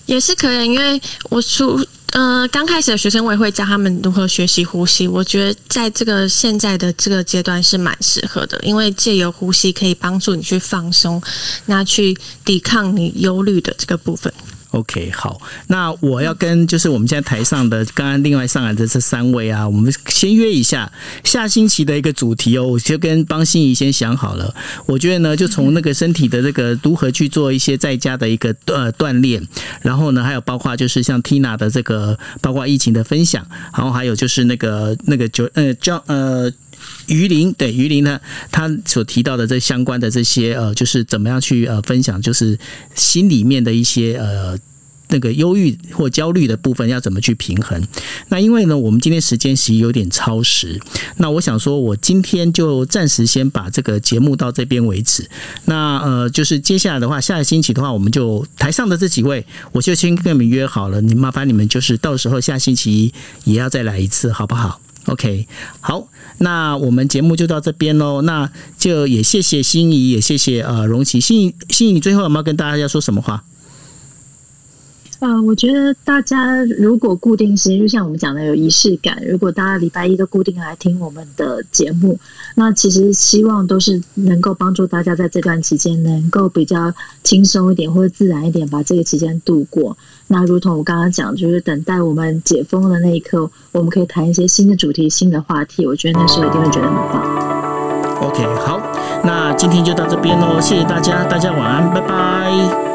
也是可以，因为我初。呃，刚开始的学生我也会教他们如何学习呼吸。我觉得在这个现在的这个阶段是蛮适合的，因为借由呼吸可以帮助你去放松，那去抵抗你忧虑的这个部分。OK，好，那我要跟就是我们现在台上的刚刚另外上来的这三位啊，我们先约一下下星期的一个主题哦。我就跟帮心怡先想好了，我觉得呢，就从那个身体的这个如何去做一些在家的一个呃锻炼，然后呢，还有包括就是像 Tina 的这个包括疫情的分享，然后还有就是那个那个就呃叫呃。于林对于林呢，他所提到的这相关的这些呃，就是怎么样去呃分享，就是心里面的一些呃那个忧郁或焦虑的部分要怎么去平衡。那因为呢，我们今天时间其实有点超时，那我想说，我今天就暂时先把这个节目到这边为止。那呃，就是接下来的话，下个星期的话，我们就台上的这几位，我就先跟你们约好了，你麻烦你们就是到时候下星期也要再来一次，好不好？OK，好，那我们节目就到这边喽。那就也谢谢心仪，也谢谢呃荣琪。心仪，心仪，最后有没有跟大家要说什么话？呃，我觉得大家如果固定时间，就像我们讲的有仪式感，如果大家礼拜一都固定来听我们的节目，那其实希望都是能够帮助大家在这段期间能够比较轻松一点或者自然一点把这个期间度过。那如同我刚刚讲，就是等待我们解封的那一刻，我们可以谈一些新的主题、新的话题。我觉得那时候一定会觉得很棒。OK，好，那今天就到这边喽，谢谢大家，大家晚安，拜拜。